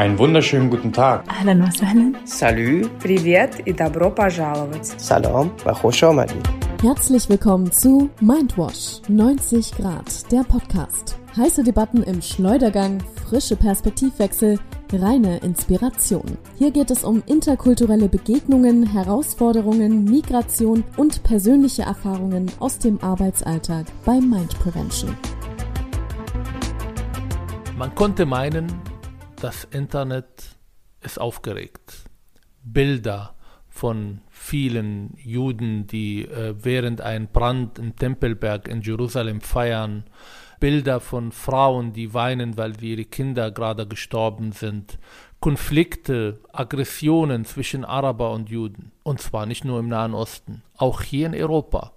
Einen wunderschönen guten Tag. Ahlan wa sahlan. Salü. Privet и добро пожаловать. Salam wa khosh Herzlich willkommen zu Mindwash 90 Grad, der Podcast. Heiße Debatten im Schleudergang, frische Perspektivwechsel, reine Inspiration. Hier geht es um interkulturelle Begegnungen, Herausforderungen, Migration und persönliche Erfahrungen aus dem Arbeitsalltag bei Mind Prevention. Man konnte meinen, das Internet ist aufgeregt. Bilder von vielen Juden, die äh, während ein Brand im Tempelberg in Jerusalem feiern, Bilder von Frauen, die weinen, weil ihre Kinder gerade gestorben sind, Konflikte, Aggressionen zwischen Araber und Juden, und zwar nicht nur im Nahen Osten, auch hier in Europa.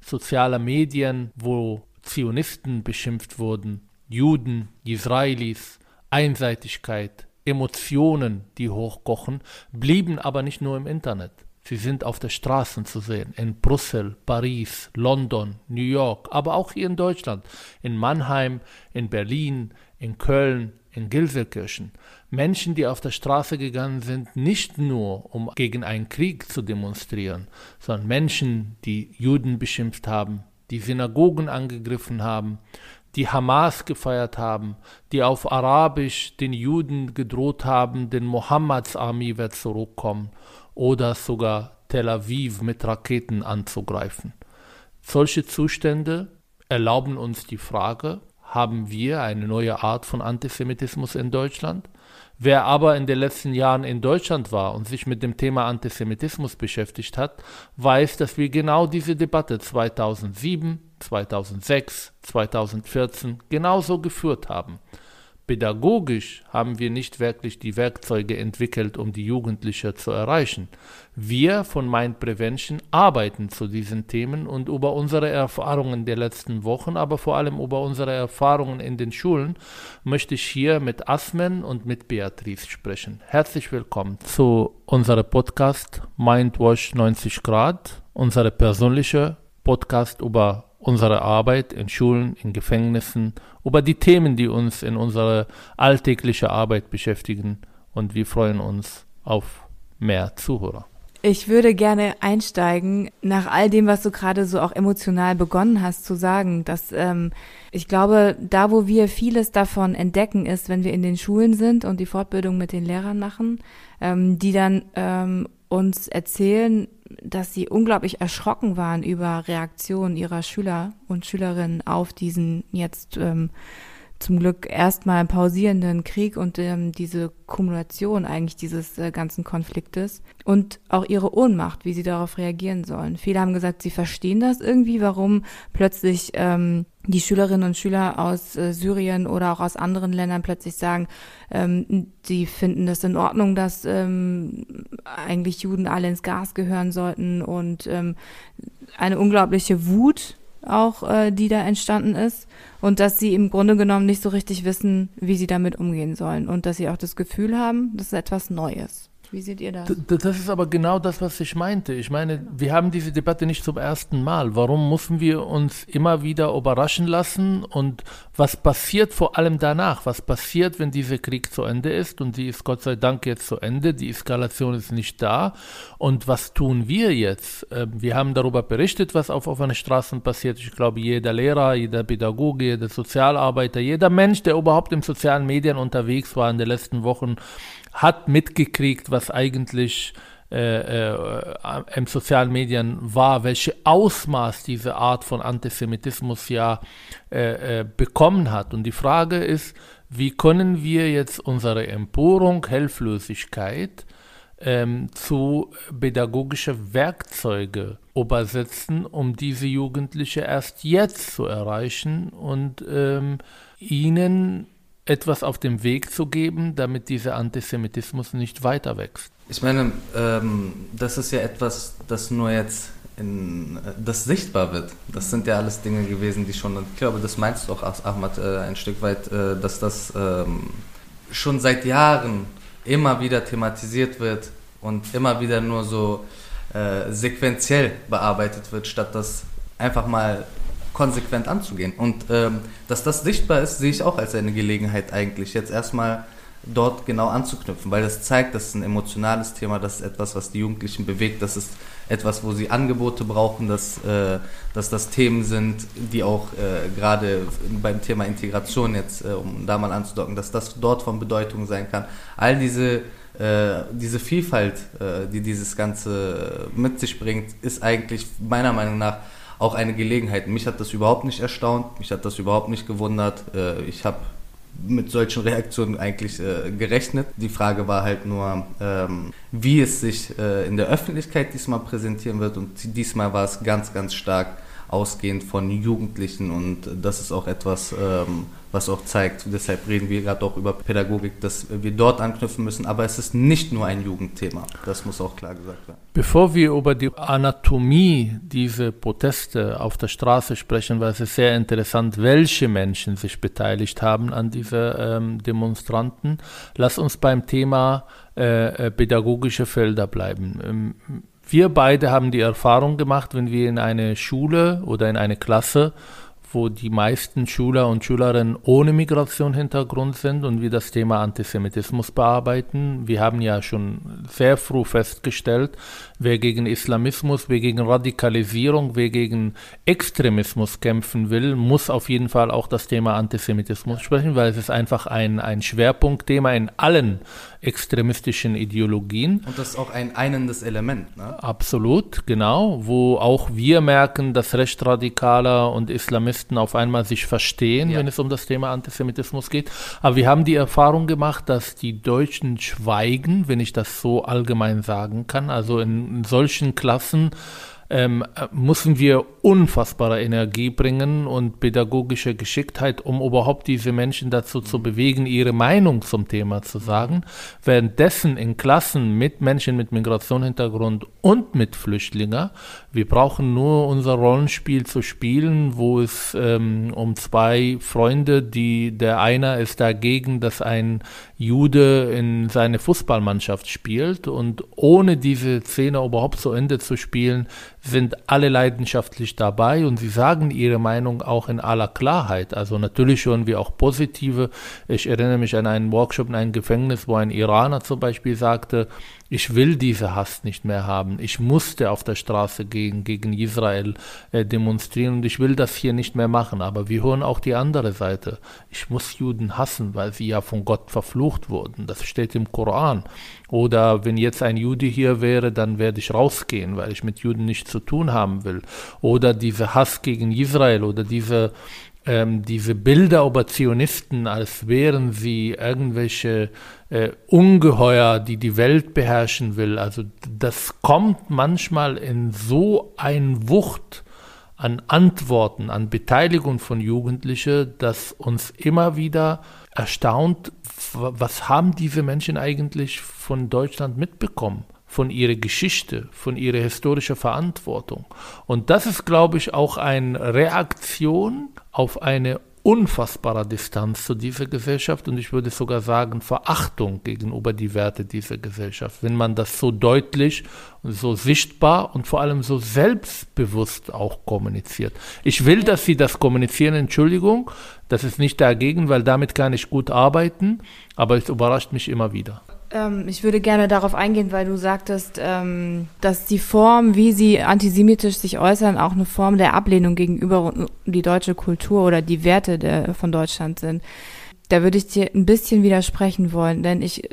Soziale Medien, wo Zionisten beschimpft wurden, Juden, Israelis, Einseitigkeit, Emotionen, die hochkochen, blieben aber nicht nur im Internet. Sie sind auf der Straßen zu sehen, in Brüssel, Paris, London, New York, aber auch hier in Deutschland, in Mannheim, in Berlin, in Köln, in Gilserkirchen. Menschen, die auf der Straße gegangen sind, nicht nur um gegen einen Krieg zu demonstrieren, sondern Menschen, die Juden beschimpft haben, die Synagogen angegriffen haben, die Hamas gefeiert haben, die auf Arabisch den Juden gedroht haben, denn Mohammeds Armee wird zurückkommen oder sogar Tel Aviv mit Raketen anzugreifen. Solche Zustände erlauben uns die Frage, haben wir eine neue Art von Antisemitismus in Deutschland? Wer aber in den letzten Jahren in Deutschland war und sich mit dem Thema Antisemitismus beschäftigt hat, weiß, dass wir genau diese Debatte 2007, 2006, 2014 genauso geführt haben. Pädagogisch haben wir nicht wirklich die Werkzeuge entwickelt, um die Jugendlichen zu erreichen. Wir von Mind Prevention arbeiten zu diesen Themen und über unsere Erfahrungen der letzten Wochen, aber vor allem über unsere Erfahrungen in den Schulen, möchte ich hier mit Asmen und mit Beatrice sprechen. Herzlich willkommen zu unserem Podcast Mindwash 90 Grad, unsere persönliche Podcast über unsere Arbeit in Schulen, in Gefängnissen, über die Themen, die uns in unserer alltäglichen Arbeit beschäftigen. Und wir freuen uns auf mehr Zuhörer. Ich würde gerne einsteigen, nach all dem, was du gerade so auch emotional begonnen hast zu sagen, dass ähm, ich glaube, da wo wir vieles davon entdecken, ist, wenn wir in den Schulen sind und die Fortbildung mit den Lehrern machen, ähm, die dann ähm, uns erzählen, dass sie unglaublich erschrocken waren über Reaktionen ihrer Schüler und Schülerinnen auf diesen jetzt ähm, zum Glück erstmal pausierenden Krieg und ähm, diese Kumulation eigentlich dieses äh, ganzen Konfliktes und auch ihre Ohnmacht, wie sie darauf reagieren sollen. Viele haben gesagt, sie verstehen das irgendwie, warum plötzlich ähm, die Schülerinnen und Schüler aus äh, Syrien oder auch aus anderen Ländern plötzlich sagen, ähm, sie finden das in Ordnung, dass ähm, eigentlich Juden alle ins Gas gehören sollten und ähm, eine unglaubliche Wut auch, äh, die da entstanden ist und dass sie im Grunde genommen nicht so richtig wissen, wie sie damit umgehen sollen und dass sie auch das Gefühl haben, das ist etwas Neues. Wie seht ihr das? Das ist aber genau das, was ich meinte. Ich meine, wir haben diese Debatte nicht zum ersten Mal. Warum müssen wir uns immer wieder überraschen lassen? Und was passiert vor allem danach? Was passiert, wenn dieser Krieg zu Ende ist? Und die ist Gott sei Dank jetzt zu Ende. Die Eskalation ist nicht da. Und was tun wir jetzt? Ähm, wir haben darüber berichtet, was auf offenen Straßen passiert. Ich glaube, jeder Lehrer, jeder Pädagoge, jeder Sozialarbeiter, jeder Mensch, der überhaupt in sozialen Medien unterwegs war in den letzten Wochen, hat mitgekriegt, was eigentlich äh, äh, im sozialen Medien war, welche Ausmaß diese Art von Antisemitismus ja äh, äh, bekommen hat. Und die Frage ist, wie können wir jetzt unsere Empörung, Hilflosigkeit ähm, zu pädagogische Werkzeuge übersetzen, um diese Jugendliche erst jetzt zu erreichen und ähm, ihnen etwas auf den Weg zu geben, damit dieser Antisemitismus nicht weiter wächst? Ich meine, ähm, das ist ja etwas, das nur jetzt in, das sichtbar wird. Das sind ja alles Dinge gewesen, die schon, ich glaube, das meinst du auch, Ahmad, äh, ein Stück weit, äh, dass das ähm, schon seit Jahren immer wieder thematisiert wird und immer wieder nur so äh, sequenziell bearbeitet wird, statt das einfach mal konsequent anzugehen. Und ähm, dass das sichtbar ist, sehe ich auch als eine Gelegenheit eigentlich, jetzt erstmal dort genau anzuknüpfen, weil das zeigt, das ist ein emotionales Thema, das ist etwas, was die Jugendlichen bewegt, das ist etwas, wo sie Angebote brauchen, dass, äh, dass das Themen sind, die auch äh, gerade beim Thema Integration jetzt, äh, um da mal anzudocken, dass das dort von Bedeutung sein kann. All diese, äh, diese Vielfalt, äh, die dieses Ganze mit sich bringt, ist eigentlich meiner Meinung nach auch eine Gelegenheit. Mich hat das überhaupt nicht erstaunt, mich hat das überhaupt nicht gewundert. Äh, ich habe mit solchen Reaktionen eigentlich äh, gerechnet. Die Frage war halt nur, ähm, wie es sich äh, in der Öffentlichkeit diesmal präsentieren wird. Und diesmal war es ganz, ganz stark ausgehend von Jugendlichen und das ist auch etwas, ähm, was auch zeigt, deshalb reden wir gerade auch über Pädagogik, dass wir dort anknüpfen müssen, aber es ist nicht nur ein Jugendthema, das muss auch klar gesagt werden. Bevor wir über die Anatomie dieser Proteste auf der Straße sprechen, weil es sehr interessant, welche Menschen sich beteiligt haben an diese ähm, Demonstranten, lass uns beim Thema äh, äh pädagogische Felder bleiben. Ähm, wir beide haben die Erfahrung gemacht, wenn wir in eine Schule oder in eine Klasse wo die meisten Schüler und Schülerinnen ohne Migrationshintergrund sind und wir das Thema Antisemitismus bearbeiten. Wir haben ja schon sehr früh festgestellt, wer gegen Islamismus, wer gegen Radikalisierung, wer gegen Extremismus kämpfen will, muss auf jeden Fall auch das Thema Antisemitismus sprechen, weil es ist einfach ein, ein Schwerpunktthema in allen extremistischen Ideologien. Und das ist auch ein einendes Element. Ne? Absolut, genau, wo auch wir merken, dass Rechtsradikaler und Islamisten auf einmal sich verstehen, ja. wenn es um das Thema Antisemitismus geht. Aber wir haben die Erfahrung gemacht, dass die Deutschen schweigen, wenn ich das so allgemein sagen kann. Also in, in solchen Klassen ähm, müssen wir unfassbare Energie bringen und pädagogische Geschicktheit, um überhaupt diese Menschen dazu zu bewegen, ihre Meinung zum Thema zu sagen. Währenddessen in Klassen mit Menschen mit Migrationshintergrund und mit Flüchtlingen, wir brauchen nur unser Rollenspiel zu spielen, wo es ähm, um zwei Freunde, die der eine ist dagegen, dass ein Jude in seine Fußballmannschaft spielt und ohne diese Szene überhaupt zu Ende zu spielen, sind alle leidenschaftlich dabei und sie sagen ihre Meinung auch in aller Klarheit. Also natürlich hören wir auch positive. Ich erinnere mich an einen Workshop in einem Gefängnis, wo ein Iraner zum Beispiel sagte, ich will diese Hass nicht mehr haben. Ich musste auf der Straße gehen, gegen Israel äh, demonstrieren und ich will das hier nicht mehr machen. Aber wir hören auch die andere Seite. Ich muss Juden hassen, weil sie ja von Gott verflucht wurden. Das steht im Koran. Oder wenn jetzt ein Jude hier wäre, dann werde ich rausgehen, weil ich mit Juden nichts zu tun haben will. Oder diese Hass gegen Israel oder diese ähm, diese Bilder über Zionisten, als wären sie irgendwelche äh, Ungeheuer, die die Welt beherrschen will. Also das kommt manchmal in so ein Wucht an Antworten, an Beteiligung von Jugendlichen, dass uns immer wieder erstaunt, was haben diese Menschen eigentlich von Deutschland mitbekommen? von ihrer Geschichte, von ihrer historischen Verantwortung. Und das ist, glaube ich, auch eine Reaktion auf eine unfassbare Distanz zu dieser Gesellschaft und ich würde sogar sagen Verachtung gegenüber die Werte dieser Gesellschaft, wenn man das so deutlich und so sichtbar und vor allem so selbstbewusst auch kommuniziert. Ich will, dass Sie das kommunizieren, Entschuldigung, das ist nicht dagegen, weil damit kann ich gut arbeiten, aber es überrascht mich immer wieder. Ähm, ich würde gerne darauf eingehen, weil du sagtest, ähm, dass die Form, wie sie antisemitisch sich äußern, auch eine Form der Ablehnung gegenüber die deutsche Kultur oder die Werte der, von Deutschland sind. Da würde ich dir ein bisschen widersprechen wollen, denn ich,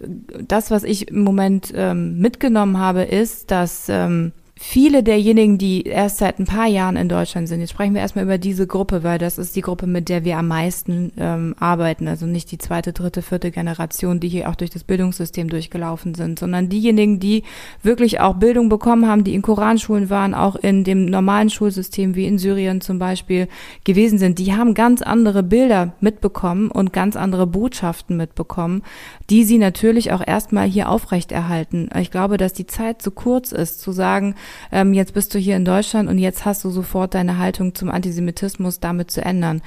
das, was ich im Moment ähm, mitgenommen habe, ist, dass ähm, viele derjenigen, die erst seit ein paar Jahren in Deutschland sind, jetzt sprechen wir erstmal über diese Gruppe, weil das ist die Gruppe, mit der wir am meisten ähm, arbeiten, also nicht die zweite, dritte, vierte Generation, die hier auch durch das Bildungssystem durchgelaufen sind, sondern diejenigen, die wirklich auch Bildung bekommen haben, die in Koranschulen waren, auch in dem normalen Schulsystem wie in Syrien zum Beispiel gewesen sind, die haben ganz andere Bilder mitbekommen und ganz andere Botschaften mitbekommen, die sie natürlich auch erstmal hier aufrechterhalten. Ich glaube, dass die Zeit zu kurz ist, zu sagen, ähm, jetzt bist du hier in Deutschland und jetzt hast du sofort deine Haltung zum Antisemitismus damit zu ändern.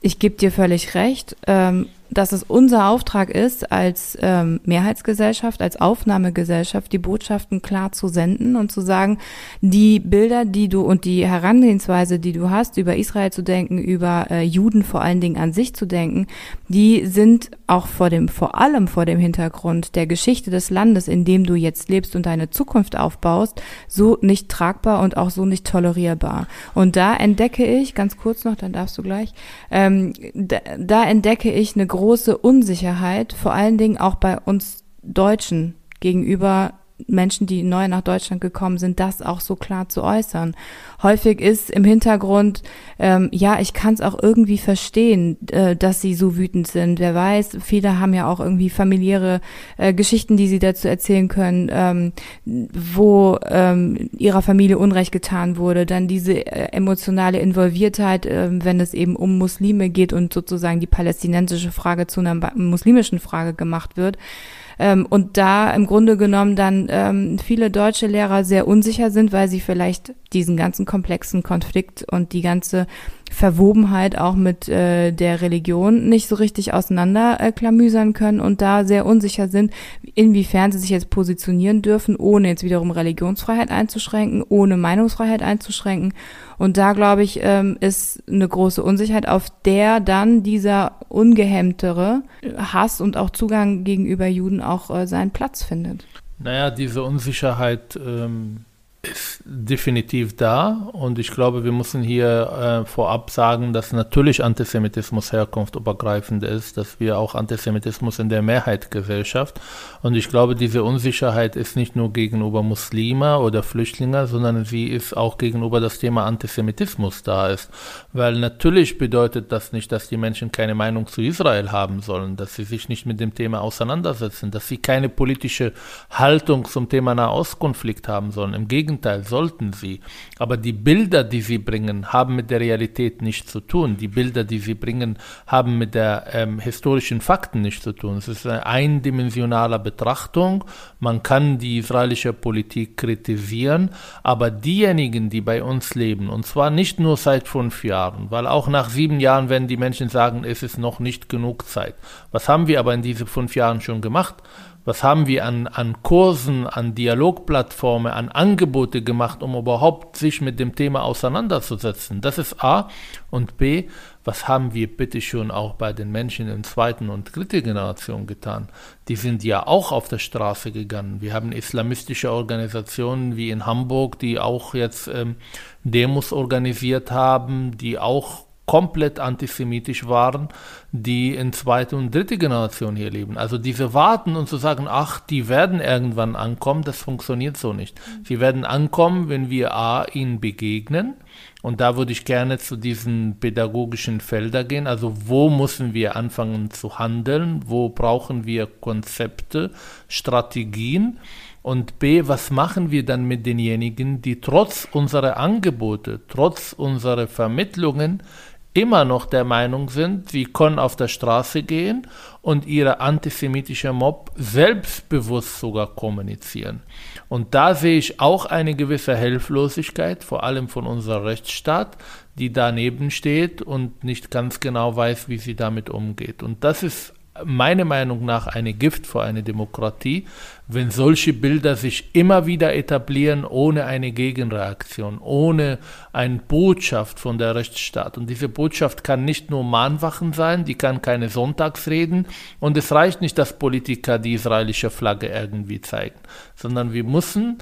Ich gebe dir völlig recht. Ähm, dass es unser Auftrag ist, als ähm, Mehrheitsgesellschaft, als Aufnahmegesellschaft, die Botschaften klar zu senden und zu sagen, die Bilder, die du und die Herangehensweise, die du hast, über Israel zu denken, über äh, Juden vor allen Dingen an sich zu denken, die sind auch vor dem, vor allem vor dem Hintergrund der Geschichte des Landes, in dem du jetzt lebst und deine Zukunft aufbaust, so nicht tragbar und auch so nicht tolerierbar. Und da entdecke ich, ganz kurz noch, dann darfst du gleich, ähm, da, da entdecke ich eine große Unsicherheit, vor allen Dingen auch bei uns Deutschen gegenüber Menschen, die neu nach Deutschland gekommen sind, das auch so klar zu äußern. Häufig ist im Hintergrund, ähm, ja, ich kann es auch irgendwie verstehen, äh, dass sie so wütend sind. Wer weiß, viele haben ja auch irgendwie familiäre äh, Geschichten, die sie dazu erzählen können, ähm, wo ähm, ihrer Familie Unrecht getan wurde. Dann diese äh, emotionale Involviertheit, äh, wenn es eben um Muslime geht und sozusagen die palästinensische Frage zu einer muslimischen Frage gemacht wird. Ähm, und da im Grunde genommen dann ähm, viele deutsche Lehrer sehr unsicher sind, weil sie vielleicht diesen ganzen komplexen Konflikt und die ganze Verwobenheit auch mit äh, der Religion nicht so richtig auseinanderklamüsern äh, können und da sehr unsicher sind, inwiefern sie sich jetzt positionieren dürfen, ohne jetzt wiederum Religionsfreiheit einzuschränken, ohne Meinungsfreiheit einzuschränken. Und da, glaube ich, ähm, ist eine große Unsicherheit, auf der dann dieser ungehemmtere Hass und auch Zugang gegenüber Juden auch äh, seinen Platz findet. Naja, diese Unsicherheit ähm, ist definitiv da und ich glaube, wir müssen hier äh, vorab sagen, dass natürlich Antisemitismus herkunftübergreifend ist, dass wir auch Antisemitismus in der Mehrheitsgesellschaft und ich glaube, diese Unsicherheit ist nicht nur gegenüber Muslime oder Flüchtlinge, sondern sie ist auch gegenüber das Thema Antisemitismus da ist, weil natürlich bedeutet das nicht, dass die Menschen keine Meinung zu Israel haben sollen, dass sie sich nicht mit dem Thema auseinandersetzen, dass sie keine politische Haltung zum Thema Nahostkonflikt haben sollen. Im Gegenteil Gegenteil, sollten sie. Aber die Bilder, die sie bringen, haben mit der Realität nichts zu tun. Die Bilder, die sie bringen, haben mit der ähm, historischen Fakten nichts zu tun. Es ist eine eindimensionale Betrachtung. Man kann die israelische Politik kritisieren, aber diejenigen, die bei uns leben, und zwar nicht nur seit fünf Jahren, weil auch nach sieben Jahren werden die Menschen sagen, es ist noch nicht genug Zeit. Was haben wir aber in diesen fünf Jahren schon gemacht? Was haben wir an, an Kursen, an Dialogplattformen, an Angebote gemacht, um überhaupt sich mit dem Thema auseinanderzusetzen? Das ist A. Und B, was haben wir bitte schon auch bei den Menschen in zweiten und dritte Generation getan? Die sind ja auch auf der Straße gegangen. Wir haben islamistische Organisationen wie in Hamburg, die auch jetzt ähm, Demos organisiert haben, die auch komplett antisemitisch waren, die in zweite und dritte Generation hier leben. Also diese warten und zu sagen, ach, die werden irgendwann ankommen, das funktioniert so nicht. Sie werden ankommen, wenn wir A, ihnen begegnen. Und da würde ich gerne zu diesen pädagogischen Feldern gehen. Also wo müssen wir anfangen zu handeln? Wo brauchen wir Konzepte, Strategien? Und B, was machen wir dann mit denjenigen, die trotz unserer Angebote, trotz unserer Vermittlungen immer noch der Meinung sind, sie können auf der Straße gehen und ihre antisemitische Mob selbstbewusst sogar kommunizieren. Und da sehe ich auch eine gewisse Hilflosigkeit, vor allem von unserem Rechtsstaat, die daneben steht und nicht ganz genau weiß, wie sie damit umgeht. Und das ist meiner Meinung nach eine Gift für eine Demokratie, wenn solche Bilder sich immer wieder etablieren ohne eine Gegenreaktion, ohne eine Botschaft von der Rechtsstaat. Und diese Botschaft kann nicht nur Mahnwachen sein, die kann keine Sonntagsreden und es reicht nicht, dass Politiker die israelische Flagge irgendwie zeigen, sondern wir müssen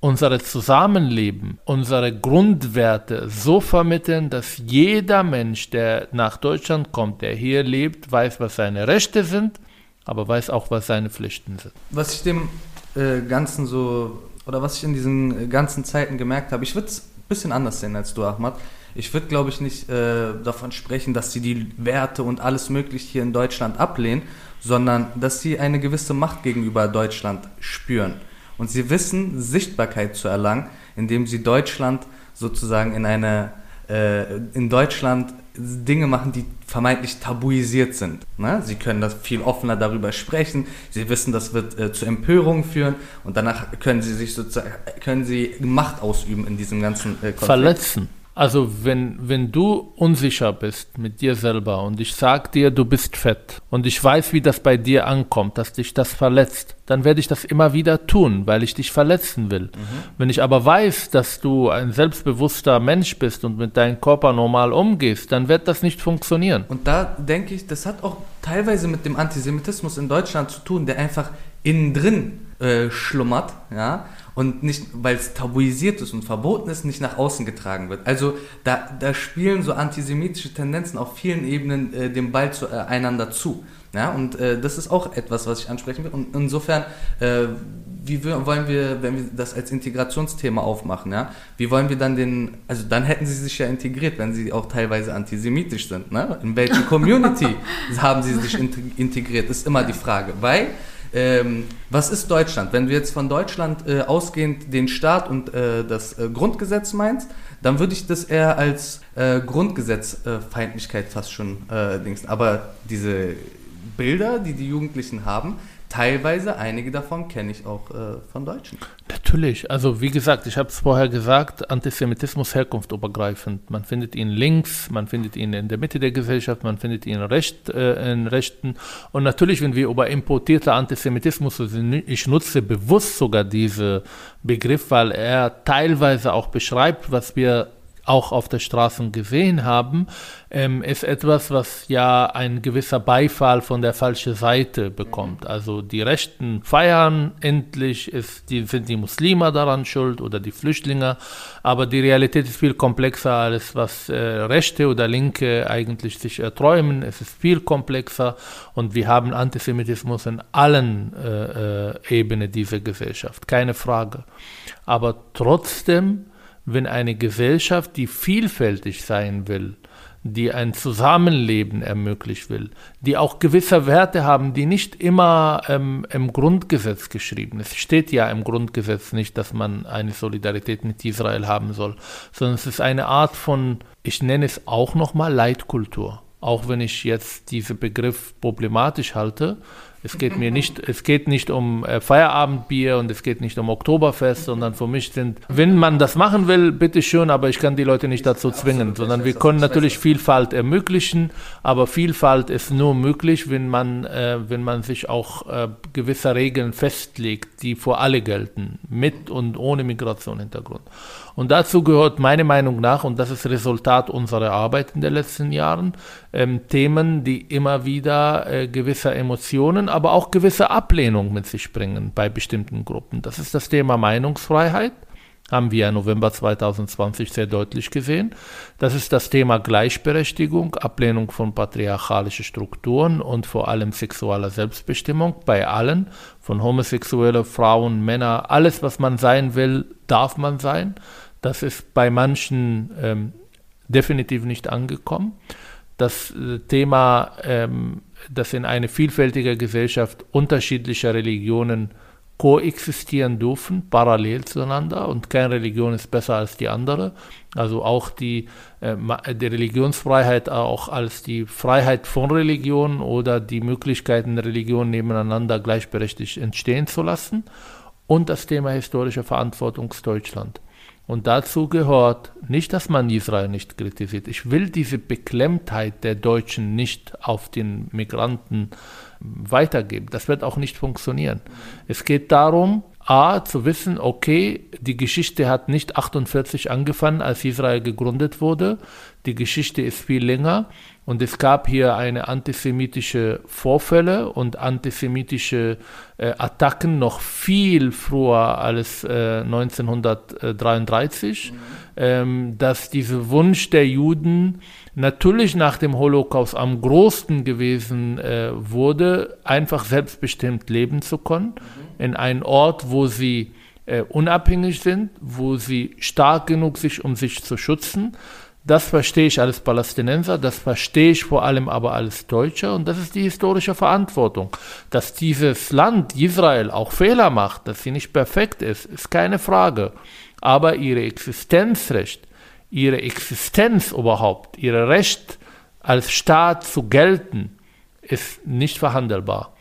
unser Zusammenleben, unsere Grundwerte so vermitteln, dass jeder Mensch, der nach Deutschland kommt, der hier lebt, weiß, was seine Rechte sind, aber weiß auch, was seine Pflichten sind. Was ich dem äh, Ganzen so, oder was ich in diesen ganzen Zeiten gemerkt habe, ich würde es ein bisschen anders sehen als du, Ahmad. Ich würde, glaube ich, nicht äh, davon sprechen, dass sie die Werte und alles Mögliche hier in Deutschland ablehnen, sondern dass sie eine gewisse Macht gegenüber Deutschland spüren. Und sie wissen, Sichtbarkeit zu erlangen, indem sie Deutschland sozusagen in eine, äh, in Deutschland Dinge machen, die vermeintlich tabuisiert sind. Ne? Sie können das viel offener darüber sprechen. Sie wissen, das wird äh, zu Empörungen führen und danach können sie sich sozusagen können sie Macht ausüben in diesem ganzen äh, Konflikt. Verletzen. Also wenn, wenn du unsicher bist mit dir selber und ich sag dir, du bist fett und ich weiß, wie das bei dir ankommt, dass dich das verletzt, dann werde ich das immer wieder tun, weil ich dich verletzen will. Mhm. Wenn ich aber weiß, dass du ein selbstbewusster Mensch bist und mit deinem Körper normal umgehst, dann wird das nicht funktionieren. Und da denke ich, das hat auch teilweise mit dem Antisemitismus in Deutschland zu tun, der einfach innen drin äh, schlummert, ja, und nicht, weil es tabuisiert ist und verboten ist, nicht nach außen getragen wird. Also da, da spielen so antisemitische Tendenzen auf vielen Ebenen äh, den Ball zueinander äh, zu. Ja, und äh, das ist auch etwas, was ich ansprechen will. Und insofern, äh, wie wollen wir, wenn wir das als Integrationsthema aufmachen, ja, wie wollen wir dann den, also dann hätten sie sich ja integriert, wenn sie auch teilweise antisemitisch sind. Ne? In welche Community haben sie sich integriert, ist immer die Frage. Weil ähm, was ist Deutschland? Wenn du jetzt von Deutschland äh, ausgehend den Staat und äh, das äh, Grundgesetz meinst, dann würde ich das eher als äh, Grundgesetzfeindlichkeit fast schon äh, Dings. Aber diese Bilder, die die Jugendlichen haben, teilweise, einige davon kenne ich auch äh, von Deutschen. Natürlich, also wie gesagt, ich habe es vorher gesagt, Antisemitismus herkunftübergreifend. Man findet ihn links, man findet ihn in der Mitte der Gesellschaft, man findet ihn recht, äh, in Rechten. Und natürlich, wenn wir über importierter Antisemitismus, ich nutze bewusst sogar diesen Begriff, weil er teilweise auch beschreibt, was wir auch auf der Straße gesehen haben, ähm, ist etwas, was ja ein gewisser Beifall von der falschen Seite bekommt. Also die Rechten feiern endlich, ist, die, sind die Muslime daran schuld oder die Flüchtlinge, aber die Realität ist viel komplexer als was äh, Rechte oder Linke eigentlich sich erträumen. Es ist viel komplexer und wir haben Antisemitismus in allen äh, äh, Ebenen dieser Gesellschaft, keine Frage. Aber trotzdem wenn eine Gesellschaft, die vielfältig sein will, die ein Zusammenleben ermöglichen will, die auch gewisse Werte haben, die nicht immer ähm, im Grundgesetz geschrieben ist. Es steht ja im Grundgesetz nicht, dass man eine Solidarität mit Israel haben soll, sondern es ist eine Art von, ich nenne es auch nochmal Leitkultur. Auch wenn ich jetzt diesen Begriff problematisch halte, es geht mir nicht, es geht nicht um äh, Feierabendbier und es geht nicht um Oktoberfest, sondern für mich sind, wenn man das machen will, bitteschön, aber ich kann die Leute nicht dazu zwingen, sondern wir können natürlich Vielfalt ermöglichen, aber Vielfalt ist nur möglich, wenn man, äh, wenn man sich auch äh, gewisse Regeln festlegt, die für alle gelten, mit und ohne Migrationshintergrund. Und dazu gehört meiner Meinung nach, und das ist Resultat unserer Arbeit in den letzten Jahren, ähm, Themen, die immer wieder äh, gewisse Emotionen, aber auch gewisse Ablehnung mit sich bringen bei bestimmten Gruppen. Das ist das Thema Meinungsfreiheit haben wir im November 2020 sehr deutlich gesehen. Das ist das Thema Gleichberechtigung, Ablehnung von patriarchalischen Strukturen und vor allem sexueller Selbstbestimmung bei allen, von homosexuelle Frauen, Männer, alles, was man sein will, darf man sein. Das ist bei manchen ähm, definitiv nicht angekommen. Das äh, Thema, ähm, dass in einer vielfältigen Gesellschaft unterschiedliche Religionen koexistieren dürfen, parallel zueinander und keine Religion ist besser als die andere. Also auch die, äh, die Religionsfreiheit auch als die Freiheit von Religion oder die Möglichkeiten, Religion nebeneinander gleichberechtigt entstehen zu lassen. Und das Thema historische Verantwortungsdeutschland. Und dazu gehört nicht, dass man Israel nicht kritisiert. Ich will diese Beklemmtheit der Deutschen nicht auf den Migranten weitergeben. Das wird auch nicht funktionieren. Es geht darum, A, zu wissen, okay, die Geschichte hat nicht 48 angefangen, als Israel gegründet wurde. Die Geschichte ist viel länger. Und es gab hier eine antisemitische Vorfälle und antisemitische äh, Attacken noch viel früher als äh, 1933, mhm. ähm, dass dieser Wunsch der Juden natürlich nach dem Holocaust am größten gewesen äh, wurde, einfach selbstbestimmt leben zu können, mhm. in einem Ort, wo sie äh, unabhängig sind, wo sie stark genug sind, um sich zu schützen das verstehe ich als Palästinenser, das verstehe ich vor allem aber als Deutscher und das ist die historische Verantwortung. Dass dieses Land, Israel, auch Fehler macht, dass sie nicht perfekt ist, ist keine Frage. Aber ihre Existenzrecht, ihre Existenz überhaupt, ihr Recht als Staat zu gelten, ist nicht verhandelbar.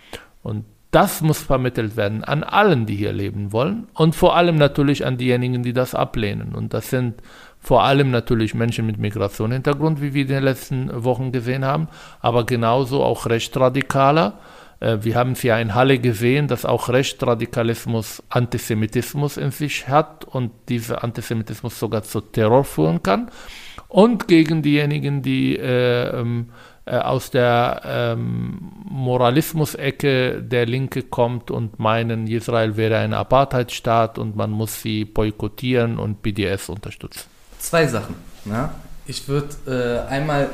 Und Das muss vermittelt werden an allen, die hier leben wollen und vor allem natürlich an diejenigen, die das ablehnen. Und das sind vor allem natürlich Menschen mit Migrationshintergrund, wie wir in den letzten Wochen gesehen haben, aber genauso auch Rechtsradikaler. Äh, wir haben es ja in Halle gesehen, dass auch Rechtsradikalismus Antisemitismus in sich hat und dieser Antisemitismus sogar zu Terror führen kann. Und gegen diejenigen, die äh, ähm, äh, aus der ähm, Moralismus-Ecke der Linke kommt und meinen, Israel wäre ein Apartheidstaat und man muss sie boykottieren und BDS unterstützen. Zwei Sachen. Ja? Ich würde äh, einmal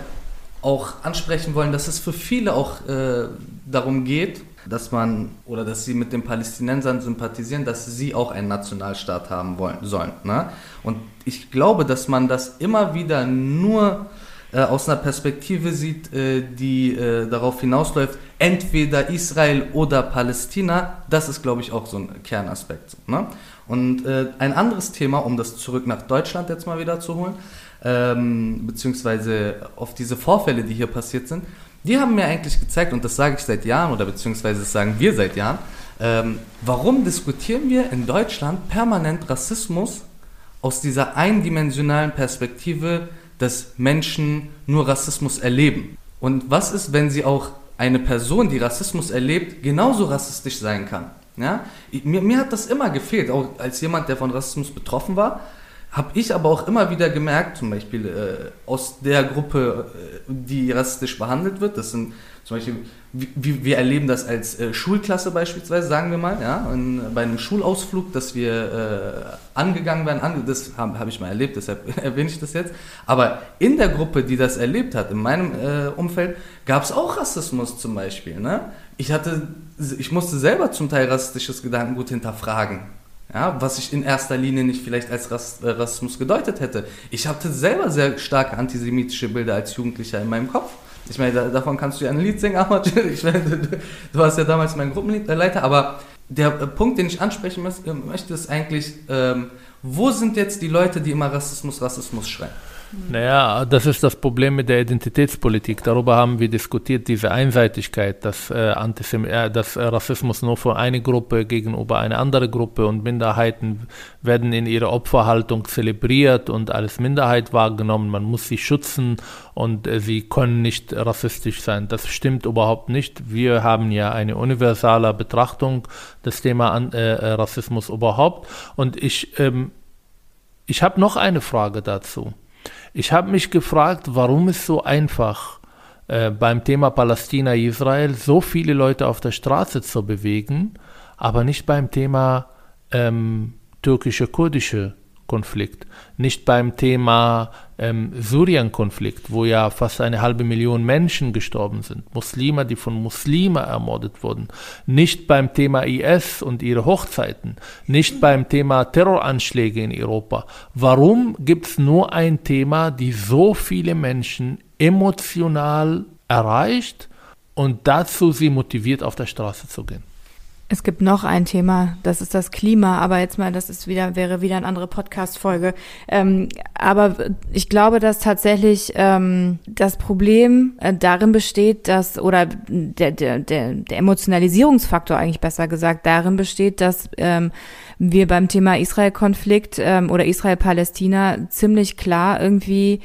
auch ansprechen wollen, dass es für viele auch äh, darum geht, dass man oder dass sie mit den Palästinensern sympathisieren, dass sie auch einen Nationalstaat haben wollen sollen. Ne? Und ich glaube, dass man das immer wieder nur äh, aus einer Perspektive sieht, äh, die äh, darauf hinausläuft, entweder Israel oder Palästina, das ist, glaube ich, auch so ein Kernaspekt. Ne? Und äh, ein anderes Thema, um das zurück nach Deutschland jetzt mal wieder zu holen, ähm, beziehungsweise auf diese Vorfälle, die hier passiert sind, die haben mir eigentlich gezeigt, und das sage ich seit Jahren, oder beziehungsweise das sagen wir seit Jahren, ähm, warum diskutieren wir in Deutschland permanent Rassismus aus dieser eindimensionalen Perspektive, dass Menschen nur Rassismus erleben. Und was ist, wenn sie auch eine Person, die Rassismus erlebt, genauso rassistisch sein kann? Ja? Mir, mir hat das immer gefehlt, auch als jemand, der von Rassismus betroffen war, habe ich aber auch immer wieder gemerkt, zum Beispiel äh, aus der Gruppe, äh, die rassistisch behandelt wird, das sind zum Beispiel, wie, wir erleben das als äh, Schulklasse beispielsweise, sagen wir mal, ja, in, bei einem Schulausflug, dass wir äh, angegangen werden, ange das habe hab ich mal erlebt, deshalb erwähne ich das jetzt. Aber in der Gruppe, die das erlebt hat, in meinem äh, Umfeld, gab es auch Rassismus zum Beispiel. Ne? Ich, hatte, ich musste selber zum Teil rassistisches Gedankengut hinterfragen. Ja, was ich in erster Linie nicht vielleicht als äh, Rassismus gedeutet hätte. Ich hatte selber sehr starke antisemitische Bilder als Jugendlicher in meinem Kopf. Ich meine, da, davon kannst du ja ein Lied singen, Ahmad. Ich meine, du, du warst ja damals mein Gruppenleiter, aber der äh, Punkt, den ich ansprechen möchte, ist eigentlich, ähm, wo sind jetzt die Leute, die immer Rassismus, Rassismus schreien? Naja, das ist das Problem mit der Identitätspolitik. Darüber haben wir diskutiert, diese Einseitigkeit, dass, äh, Antisem äh, dass Rassismus nur für eine Gruppe gegenüber einer anderen Gruppe und Minderheiten werden in ihrer Opferhaltung zelebriert und als Minderheit wahrgenommen. Man muss sie schützen und äh, sie können nicht rassistisch sein. Das stimmt überhaupt nicht. Wir haben ja eine universale Betrachtung des Thema äh, äh, Rassismus überhaupt. Und ich, ähm, ich habe noch eine Frage dazu. Ich habe mich gefragt, warum es so einfach äh, beim Thema Palästina-Israel so viele Leute auf der Straße zu bewegen, aber nicht beim Thema ähm, türkische-kurdische Konflikt, nicht beim Thema ähm, Syrien-Konflikt, wo ja fast eine halbe Million Menschen gestorben sind, Muslime, die von Muslimen ermordet wurden, nicht beim Thema IS und ihre Hochzeiten, nicht beim Thema Terroranschläge in Europa. Warum gibt es nur ein Thema, die so viele Menschen emotional erreicht und dazu sie motiviert, auf der Straße zu gehen? Es gibt noch ein Thema, das ist das Klima, aber jetzt mal, das ist wieder, wäre wieder eine andere Podcast-Folge. Ähm, aber ich glaube, dass tatsächlich ähm, das Problem äh, darin besteht, dass, oder der, der, der, der Emotionalisierungsfaktor eigentlich besser gesagt, darin besteht, dass ähm, wir beim Thema Israel-Konflikt ähm, oder Israel-Palästina ziemlich klar irgendwie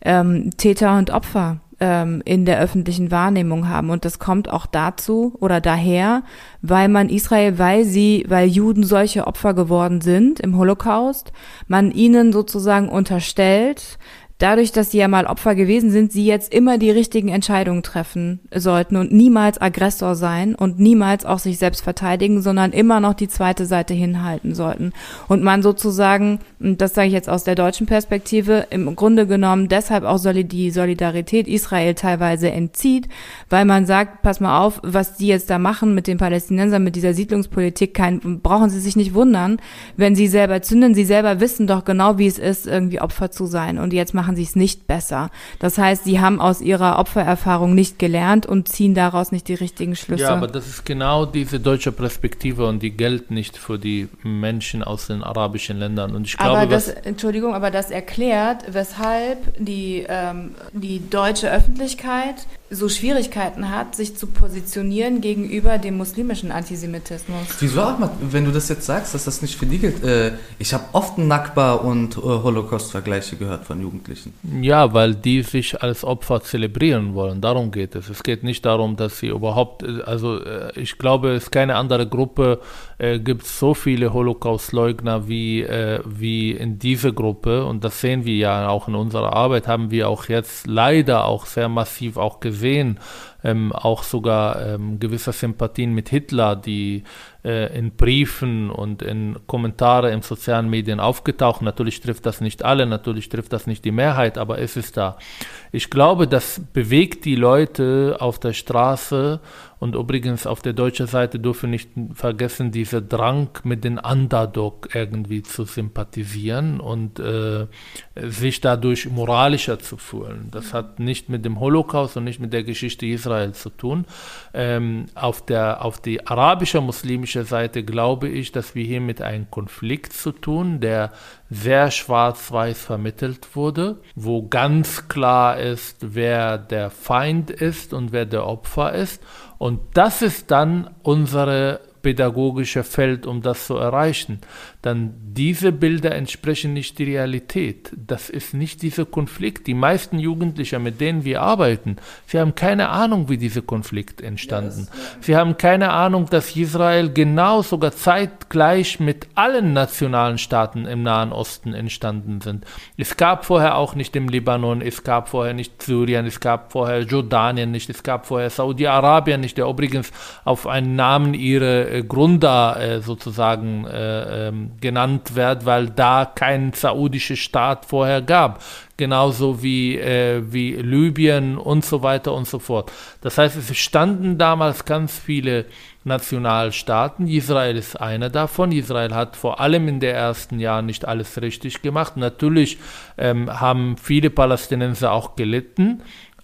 ähm, Täter und Opfer ähm, in der öffentlichen Wahrnehmung haben. Und das kommt auch dazu oder daher, weil man Israel, weil sie, weil Juden solche Opfer geworden sind im Holocaust, man ihnen sozusagen unterstellt, dadurch, dass sie ja mal Opfer gewesen sind, sie jetzt immer die richtigen Entscheidungen treffen sollten und niemals Aggressor sein und niemals auch sich selbst verteidigen, sondern immer noch die zweite Seite hinhalten sollten. Und man sozusagen, und das sage ich jetzt aus der deutschen Perspektive, im Grunde genommen deshalb auch die Solidarität Israel teilweise entzieht, weil man sagt, pass mal auf, was die jetzt da machen mit den Palästinensern, mit dieser Siedlungspolitik, kein, brauchen sie sich nicht wundern, wenn sie selber zünden, sie selber wissen doch genau, wie es ist, irgendwie Opfer zu sein. Und jetzt machen machen sie es nicht besser. Das heißt, sie haben aus ihrer Opfererfahrung nicht gelernt und ziehen daraus nicht die richtigen Schlüsse. Ja, aber das ist genau diese deutsche Perspektive und die gilt nicht für die Menschen aus den arabischen Ländern. Und ich glaube, aber das, Entschuldigung, aber das erklärt, weshalb die, ähm, die deutsche Öffentlichkeit so Schwierigkeiten hat, sich zu positionieren gegenüber dem muslimischen Antisemitismus. Wieso, Ahmad, wenn du das jetzt sagst, dass das nicht für die gilt? Äh, ich habe oft Nakba und äh, Holocaust-Vergleiche gehört von Jugendlichen. Ja, weil die sich als Opfer zelebrieren wollen. Darum geht es. Es geht nicht darum, dass sie überhaupt, äh, also äh, ich glaube, es ist keine andere Gruppe, äh, gibt so viele Holocaust-Leugner wie, äh, wie in dieser Gruppe. Und das sehen wir ja auch in unserer Arbeit, haben wir auch jetzt leider auch sehr massiv auch gesehen ähm, auch sogar ähm, gewisse Sympathien mit Hitler, die äh, in Briefen und in Kommentare in sozialen Medien aufgetaucht. Natürlich trifft das nicht alle, natürlich trifft das nicht die Mehrheit, aber es ist da. Ich glaube, das bewegt die Leute auf der Straße und übrigens auf der deutschen Seite dürfen nicht vergessen, dieser Drang mit dem Underdog irgendwie zu sympathisieren und äh, sich dadurch moralischer zu fühlen. Das hat nicht mit dem Holocaust und nicht mit der Geschichte Israels zu tun. Ähm, auf, der, auf die arabische muslimische Seite glaube ich, dass wir hier mit einem Konflikt zu tun, der sehr schwarz-weiß vermittelt wurde, wo ganz klar ist, wer der Feind ist und wer der Opfer ist. Und das ist dann unsere pädagogische Feld, um das zu erreichen. Dann diese Bilder entsprechen nicht die Realität. Das ist nicht dieser Konflikt. Die meisten Jugendlichen, mit denen wir arbeiten, sie haben keine Ahnung, wie dieser Konflikt entstanden. Sie haben keine Ahnung, dass Israel genau sogar zeitgleich mit allen nationalen Staaten im Nahen Osten entstanden sind. Es gab vorher auch nicht im Libanon, es gab vorher nicht Syrien, es gab vorher Jordanien nicht, es gab vorher Saudi-Arabien nicht, der übrigens auf einen Namen ihre äh, Gründer äh, sozusagen äh, ähm, genannt wird, weil da kein saudischer Staat vorher gab. Genauso wie, äh, wie Libyen und so weiter und so fort. Das heißt, es standen damals ganz viele Nationalstaaten. Israel ist einer davon. Israel hat vor allem in den ersten Jahren nicht alles richtig gemacht. Natürlich ähm, haben viele Palästinenser auch gelitten.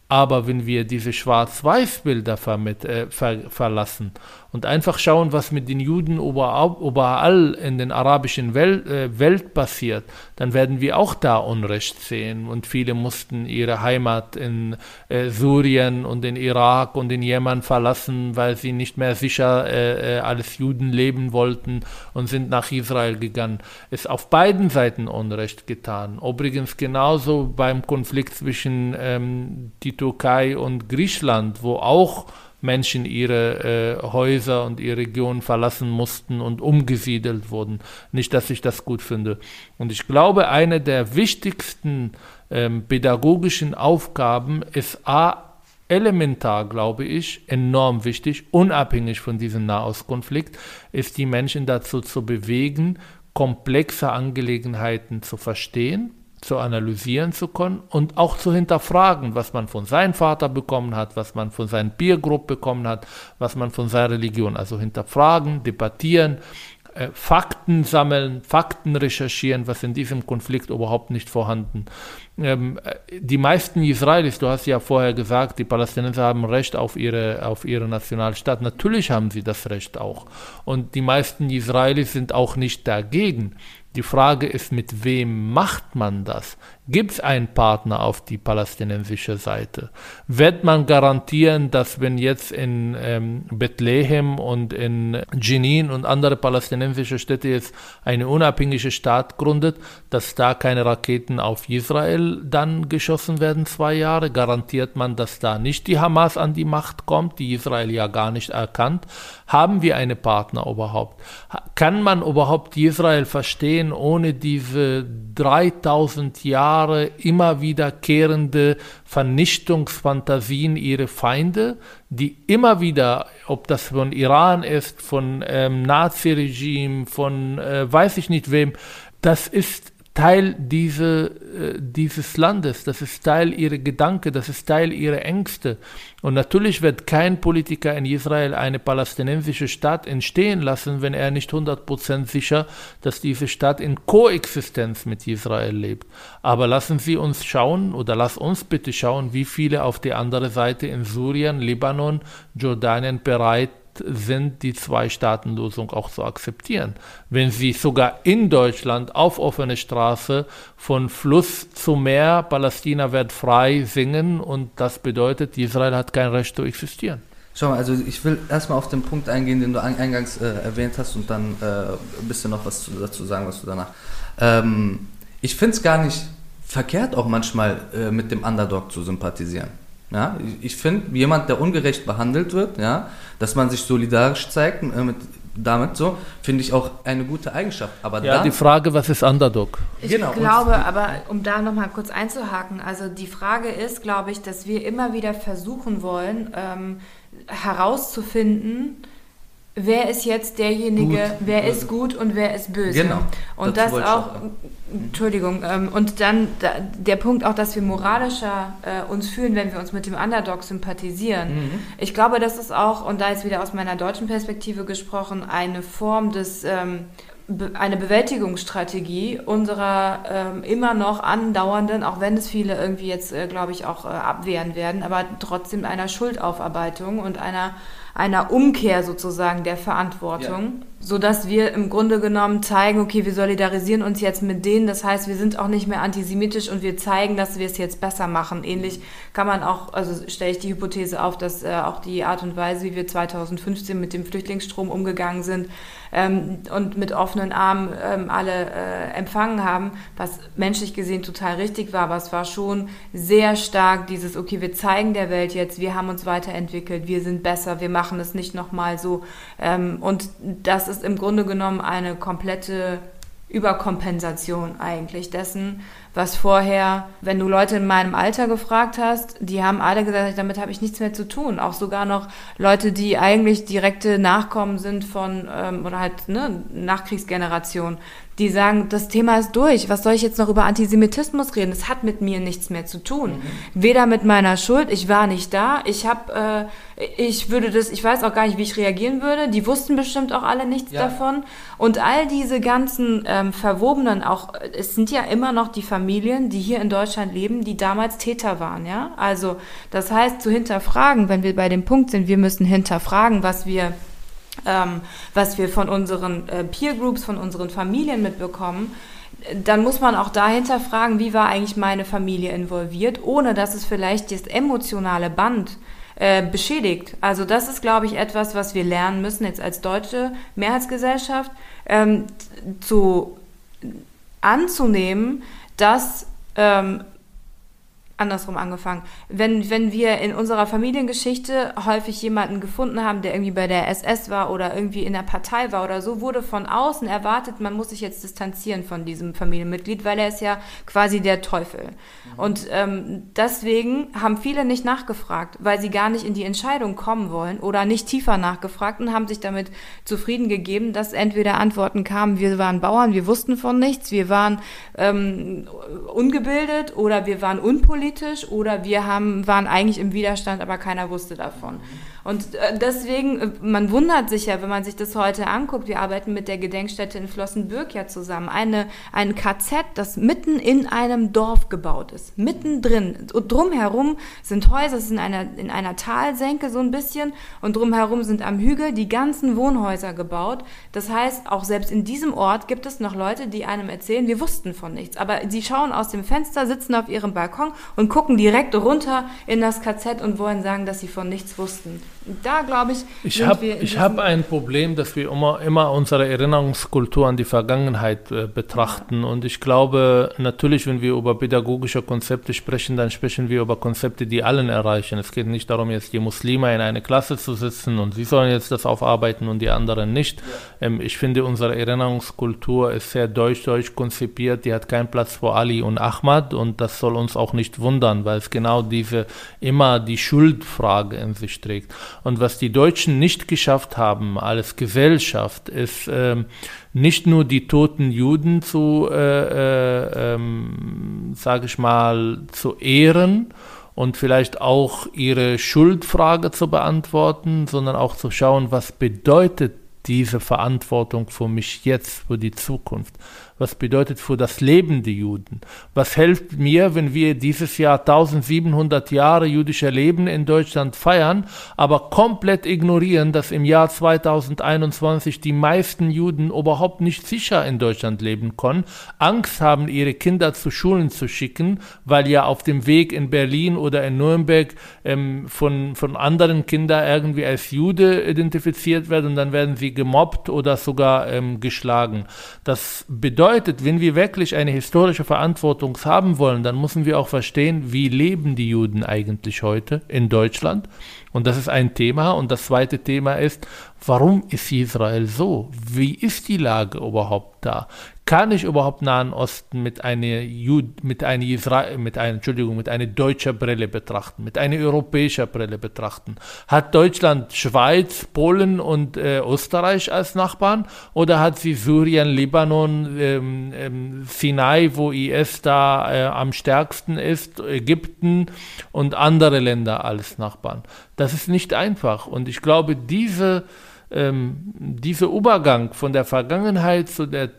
Aber wenn wir diese Schwarz-Weiß-Bilder äh, ver verlassen und einfach schauen, was mit den Juden überall in den arabischen Welt, äh, Welt passiert, dann werden wir auch da Unrecht sehen. Und viele mussten ihre Heimat in äh, Syrien und in Irak und in Jemen verlassen, weil sie nicht mehr sicher äh, äh als Juden leben wollten und sind nach Israel gegangen. Ist auf beiden Seiten Unrecht getan. Übrigens genauso beim Konflikt zwischen ähm, die Türkei und Griechenland, wo auch Menschen ihre äh, Häuser und ihre Region verlassen mussten und umgesiedelt wurden. Nicht, dass ich das gut finde. Und ich glaube, eine der wichtigsten ähm, pädagogischen Aufgaben ist A, elementar, glaube ich, enorm wichtig, unabhängig von diesem Nahostkonflikt, ist die Menschen dazu zu bewegen, komplexe Angelegenheiten zu verstehen zu analysieren zu können und auch zu hinterfragen, was man von seinem Vater bekommen hat, was man von seinem Peer Group bekommen hat, was man von seiner Religion. Also hinterfragen, debattieren, äh, Fakten sammeln, Fakten recherchieren, was in diesem Konflikt überhaupt nicht vorhanden. Ähm, äh, die meisten Israelis, du hast ja vorher gesagt, die Palästinenser haben Recht auf ihre, auf ihre Nationalstaat. Natürlich haben sie das Recht auch. Und die meisten Israelis sind auch nicht dagegen. Die Frage ist, mit wem macht man das? Gibt es einen Partner auf die palästinensische Seite? Wird man garantieren, dass wenn jetzt in ähm, Bethlehem und in Jenin und andere palästinensische Städte jetzt eine unabhängige Staat gründet, dass da keine Raketen auf Israel dann geschossen werden zwei Jahre? Garantiert man, dass da nicht die Hamas an die Macht kommt, die Israel ja gar nicht erkannt? Haben wir eine Partner überhaupt? Kann man überhaupt Israel verstehen ohne diese 3000 Jahre immer wiederkehrende Vernichtungsfantasien ihrer Feinde, die immer wieder, ob das von Iran ist, von ähm, Nazi-Regime, von äh, weiß ich nicht wem, das ist Teil diese, äh, dieses Landes, das ist Teil ihrer Gedanken, das ist Teil ihrer Ängste. Und natürlich wird kein Politiker in Israel eine palästinensische Stadt entstehen lassen, wenn er nicht 100% sicher, dass diese Stadt in Koexistenz mit Israel lebt. Aber lassen Sie uns schauen oder lass uns bitte schauen, wie viele auf der anderen Seite in Syrien, Libanon, Jordanien bereit sind, die Zwei-Staaten-Lösung auch zu akzeptieren. Wenn sie sogar in Deutschland auf offene Straße von Fluss zu Meer, Palästina wird frei singen und das bedeutet, Israel hat kein Recht zu existieren. Schau mal, also ich will erstmal auf den Punkt eingehen, den du eingangs äh, erwähnt hast und dann äh, ein bisschen noch was zu, dazu sagen, was du danach. Ähm, ich finde es gar nicht verkehrt, auch manchmal äh, mit dem Underdog zu sympathisieren. Ja, ich finde, jemand, der ungerecht behandelt wird, ja, dass man sich solidarisch zeigt äh, mit, damit so, finde ich auch eine gute Eigenschaft. Aber ja, dann, die Frage, was ist Underdog? Ich Genau, und- glaube, aber um da nochmal kurz einzuhaken, also die Frage ist, glaube ich, dass wir immer wieder versuchen wollen, ähm, herauszufinden, wer ist jetzt derjenige, Gut, wer ist gut und wer ist böse. Genau, Und dazu das auch, kommen. Entschuldigung, ähm, und dann da, der Punkt auch, dass wir moralischer äh, uns fühlen, wenn wir uns mit dem Underdog sympathisieren. Mhm. Ich glaube, das ist auch, und da jetzt wieder aus meiner deutschen Perspektive gesprochen, eine Form des, ähm, eine Bewältigungsstrategie unserer ähm, immer noch andauernden, auch wenn es viele irgendwie jetzt, äh, glaube ich, auch äh, abwehren werden, aber trotzdem einer Schuldaufarbeitung und einer einer Umkehr sozusagen der Verantwortung, so dass wir im Grunde genommen zeigen, okay, wir solidarisieren uns jetzt mit denen. Das heißt, wir sind auch nicht mehr antisemitisch und wir zeigen, dass wir es jetzt besser machen. Ähnlich kann man auch, also stelle ich die Hypothese auf, dass äh, auch die Art und Weise, wie wir 2015 mit dem Flüchtlingsstrom umgegangen sind ähm, und mit offenen Armen ähm, alle äh, empfangen haben, was menschlich gesehen total richtig war, aber es war schon sehr stark dieses, okay, wir zeigen der Welt jetzt, wir haben uns weiterentwickelt, wir sind besser, wir machen es nicht nochmal so. Ähm, und das ist im Grunde genommen eine komplette Überkompensation eigentlich dessen, was vorher, wenn du Leute in meinem Alter gefragt hast, die haben alle gesagt, damit habe ich nichts mehr zu tun. Auch sogar noch Leute, die eigentlich direkte Nachkommen sind von, ähm, oder halt ne, Nachkriegsgeneration, die sagen, das Thema ist durch. Was soll ich jetzt noch über Antisemitismus reden? Es hat mit mir nichts mehr zu tun. Weder mit meiner Schuld, ich war nicht da. Ich habe, äh, ich würde das, ich weiß auch gar nicht, wie ich reagieren würde. Die wussten bestimmt auch alle nichts Ja. davon. Und all diese ganzen ähm, verwobenen, auch es sind ja immer noch die Familien, die hier in Deutschland leben, die damals Täter waren, ja. Also das heißt, zu hinterfragen, wenn wir bei dem Punkt sind, wir müssen hinterfragen, was wir ähm, was wir von unseren äh, Peer Groups, von unseren Familien mitbekommen, dann muss man auch dahinter fragen, wie war eigentlich meine Familie involviert, ohne dass es vielleicht das emotionale Band äh, beschädigt. Also das ist, glaube ich, etwas, was wir lernen müssen jetzt als deutsche Mehrheitsgesellschaft ähm, zu anzunehmen, dass ähm, andersrum angefangen. Wenn, wenn wir in unserer Familiengeschichte häufig jemanden gefunden haben, der irgendwie bei der SS war oder irgendwie in der Partei war oder so, wurde von außen erwartet, man muss sich jetzt distanzieren von diesem Familienmitglied, weil er ist ja quasi der Teufel. Und ähm, deswegen haben viele nicht nachgefragt, weil sie gar nicht in die Entscheidung kommen wollen oder nicht tiefer nachgefragt und haben sich damit zufrieden gegeben, dass entweder Antworten kamen, wir waren Bauern, wir wussten von nichts, wir waren ähm, ungebildet oder wir waren unpolitisch oder wir haben, waren eigentlich im Widerstand, aber keiner wusste davon. Und äh, deswegen, äh, man wundert sich ja, wenn man sich das heute anguckt, wir arbeiten mit der Gedenkstätte in Flossenbürg ja zusammen, eine, ein KZ, das mitten in einem Dorf gebaut ist, mittendrin. Und drumherum sind Häuser, es ist in einer, in einer Talsenke so ein bisschen und drumherum sind am Hügel die ganzen Wohnhäuser gebaut. Das heißt, auch selbst in diesem Ort gibt es noch Leute, die einem erzählen, wir wussten von nichts. Aber sie schauen aus dem Fenster, sitzen auf ihrem Balkon und gucken direkt runter in das KZ und wollen sagen, dass sie von nichts wussten. Da glaube ich, Ich habe hab ein Problem, dass wir immer, immer unsere Erinnerungskultur an die Vergangenheit äh, betrachten. Und ich glaube, natürlich, wenn wir über pädagogische Konzepte sprechen, dann sprechen wir über Konzepte, die allen erreichen. Es geht nicht darum, jetzt die Muslime in eine Klasse zu sitzen und sie sollen jetzt das aufarbeiten und die anderen nicht. Ähm, ich finde, unsere Erinnerungskultur ist sehr deutsch-deutsch konzipiert. Die hat keinen Platz für Ali und Ahmad und das soll uns auch nicht wundern, weil es genau diese immer die Schuldfrage in sich trägt. Und was die Deutschen nicht geschafft haben als Gesellschaft, ist ähm, nicht nur die toten Juden zu, äh, äh, ähm, sage ich mal, zu ehren und vielleicht auch ihre Schuldfrage zu beantworten, sondern auch zu schauen, was bedeutet diese Verantwortung für mich jetzt, für die Zukunft? Was bedeutet für das Leben die Juden? Was hilft mir, wenn wir dieses Jahr 1700 Jahre jüdischer Leben in Deutschland feiern, aber komplett ignorieren, dass im Jahr 2021 die meisten Juden überhaupt nicht sicher in Deutschland leben können, Angst haben, ihre Kinder zu Schulen zu schicken, weil ja auf dem Weg in Berlin oder in Nürnberg ähm, von, von anderen Kindern irgendwie als Jude identifiziert werden und dann werden sie gemobbt oder sogar ähm, geschlagen. Das bedeutet, bedeutet, wenn wir wirklich eine historische Verantwortung haben wollen, dann müssen wir auch verstehen, wie leben die Juden eigentlich heute in Deutschland. Und das ist ein Thema. Und das zweite Thema ist, warum ist Israel so? Wie ist die Lage überhaupt da? Kann ich überhaupt Nahen Osten mit einer, Jud mit einer, Israel, mit einer, Entschuldigung, mit einer deutschen Brille betrachten, mit einer europäischen Brille betrachten? Hat Deutschland Schweiz, Polen und äh, Österreich als Nachbarn oder hat sie Syrien, Libanon, ähm, ähm, Sinai, wo IS da äh, am stärksten ist, Ägypten und andere Länder als Nachbarn? Das ist nicht einfach und ich glaube, diese ähm, dieser Übergang von der Vergangenheit zu der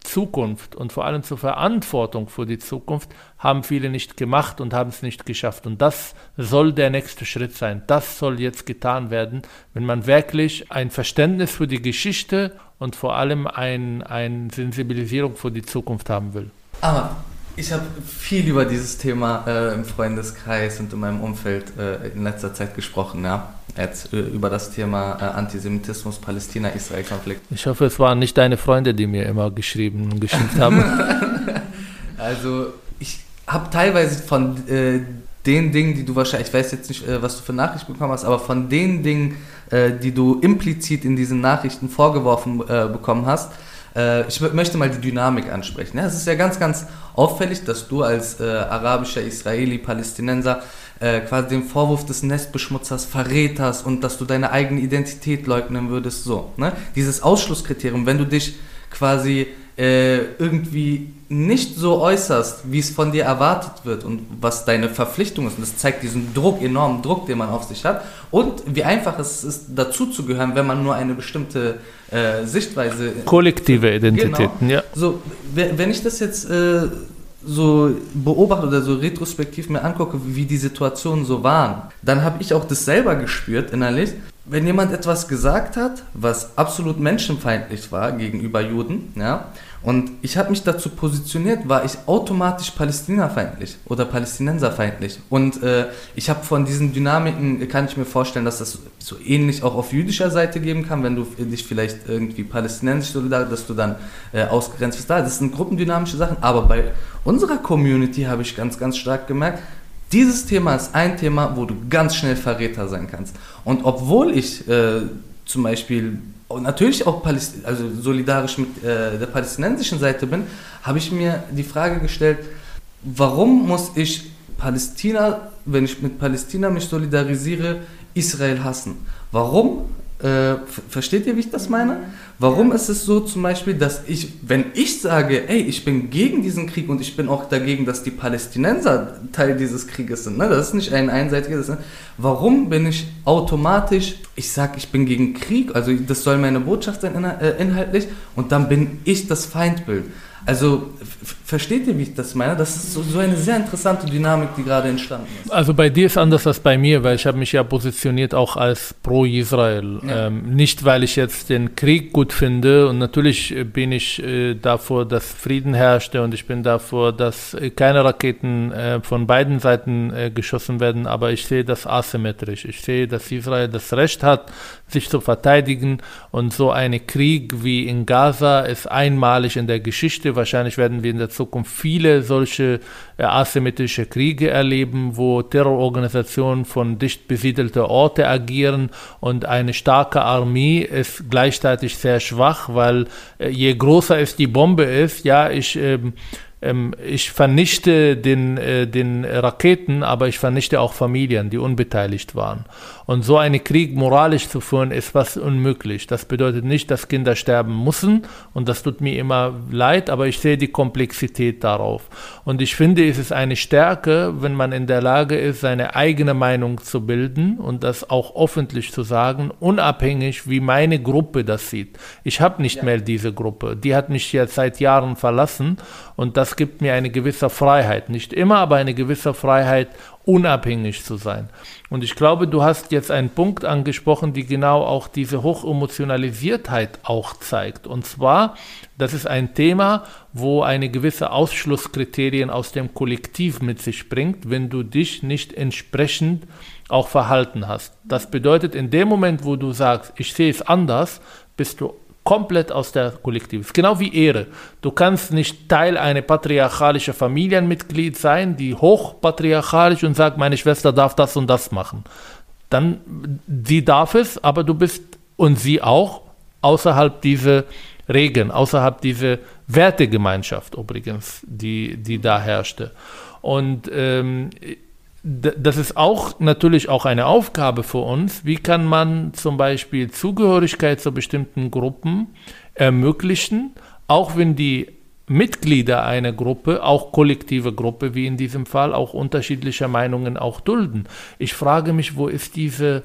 Zukunft und vor allem zur Verantwortung für die Zukunft haben viele nicht gemacht und haben es nicht geschafft. Und das soll der nächste Schritt sein. Das soll jetzt getan werden, wenn man wirklich ein Verständnis für die Geschichte und vor allem eine ein Sensibilisierung für die Zukunft haben will. Aber ich habe viel über dieses Thema äh, im Freundeskreis und in meinem Umfeld äh, in letzter Zeit gesprochen, ja. Jetzt äh, über das Thema äh, Antisemitismus, Palästina-Israel-Konflikt. Ich hoffe, es waren nicht deine Freunde, die mir immer geschrieben und geschimpft haben. also, ich habe teilweise von äh, den Dingen, die du wahrscheinlich, ich weiß jetzt nicht, äh, was du für Nachrichten bekommen hast, aber von den Dingen, die du implizit in diesen Nachrichten vorgeworfen bekommen hast, ich möchte mal die Dynamik ansprechen. es ist ja ganz, ganz auffällig, dass du als äh, arabischer Israeli, Palästinenser äh, quasi den Vorwurf des Nestbeschmutzers, Verräters und dass du deine eigene Identität leugnen würdest, so. Ne? Dieses Ausschlusskriterium, wenn du dich quasi äh, irgendwie nicht so äußerst, wie es von dir erwartet wird und was deine Verpflichtung ist. Und das zeigt diesen Druck, enormen Druck, den man auf sich hat. Und wie einfach es ist, dazu zu gehören, wenn man nur eine bestimmte äh, Sichtweise. Kollektive Identitäten, genau. ja. So, wenn ich das jetzt äh, so beobachte oder so retrospektiv mir angucke, wie die Situationen so waren, dann habe ich auch das selber gespürt innerlich. Wenn jemand etwas gesagt hat, was absolut menschenfeindlich war gegenüber Juden, ja, und ich habe mich dazu positioniert, war ich automatisch palästinafeindlich oder palästinenserfeindlich. Und äh, ich habe von diesen Dynamiken, kann ich mir vorstellen, dass das so ähnlich auch auf jüdischer Seite geben kann, wenn du dich vielleicht irgendwie palästinensisch solidarisch, dass du dann äh, ausgrenzt bist. Das sind gruppendynamische Sachen. Aber bei unserer Community habe ich ganz, ganz stark gemerkt, dieses Thema ist ein Thema, wo du ganz schnell Verräter sein kannst. Und obwohl ich äh, zum Beispiel und natürlich auch Paläst also solidarisch mit äh, der palästinensischen Seite bin, habe ich mir die Frage gestellt, warum muss ich Palästina, wenn ich mit Palästina mich solidarisiere, Israel hassen? Warum äh, versteht ihr, wie ich das meine? Warum ist es so zum Beispiel, dass ich, wenn ich sage, ey, ich bin gegen diesen Krieg und ich bin auch dagegen, dass die Palästinenser Teil dieses Krieges sind, ne? das ist nicht ein einseitiges, ne? warum bin ich automatisch, ich sage, ich bin gegen Krieg, also das soll meine Botschaft sein äh, inhaltlich und dann bin ich das Feindbild. Also versteht ihr, wie ich das meine? Das ist so, so, eine sehr interessante Dynamik, die gerade entstanden ist. Also bei dir ist anders als bei mir, weil ich habe mich ja positioniert auch als pro-Israel. Ja. Ähm, nicht, weil ich jetzt den Krieg gut finde und natürlich bin ich äh, davor, dass Frieden herrschte und ich bin davor, dass äh, keine Raketen äh, von beiden Seiten äh, geschossen werden, aber ich sehe das asymmetrisch. Ich sehe, dass Israel das Recht hat, sich zu verteidigen und so ein Krieg wie in Gaza ist einmalig in der Geschichte. Wahrscheinlich werden wir in der Zukunft viele solche äh, asymmetrische Kriege erleben, wo Terrororganisationen von dicht besiedelten Orten agieren und eine starke Armee ist gleichzeitig sehr schwach, weil äh, je größer es die Bombe ist, ja, ich äh, ähm, ich vernichte den, äh, den Raketen, aber ich vernichte auch Familien, die unbeteiligt waren. Und so einen Krieg moralisch zu führen, ist was unmöglich. Das bedeutet nicht, dass Kinder sterben müssen und das tut mir immer leid, aber ich sehe die Komplexität darauf. Und ich finde, es ist eine Stärke, wenn man in der Lage ist, seine eigene Meinung zu bilden und das auch öffentlich zu sagen, unabhängig, wie meine Gruppe das sieht. Ich habe nicht ja. mehr diese Gruppe. Die hat mich jetzt seit Jahren verlassen und das gibt mir eine gewisse Freiheit. Nicht immer, aber eine gewisse Freiheit, unabhängig zu sein. Und ich glaube, du hast jetzt einen Punkt angesprochen, die genau auch diese Hochemotionalisiertheit auch zeigt. Und zwar, das ist ein Thema, wo eine gewisse Ausschlusskriterien aus dem Kollektiv mit sich bringt, wenn du dich nicht entsprechend auch verhalten hast. Das bedeutet, in dem Moment, wo du sagst, ich sehe es anders, bist du komplett aus der Kollektiv. Genau wie Ehre. Du kannst nicht Teil einer patriarchalischen Familienmitglied sein, die hochpatriarchalisch und sagt, meine Schwester darf das und das machen. Dann, sie darf es, aber du bist und sie auch außerhalb dieser Regeln, außerhalb dieser Wertegemeinschaft übrigens, die, die da herrschte. Und ähm, das ist auch natürlich auch eine Aufgabe für uns. Wie kann man zum Beispiel Zugehörigkeit zu bestimmten Gruppen ermöglichen, auch wenn die Mitglieder einer Gruppe, auch kollektive Gruppe, wie in diesem Fall, auch unterschiedliche Meinungen auch dulden. Ich frage mich, wo ist diese,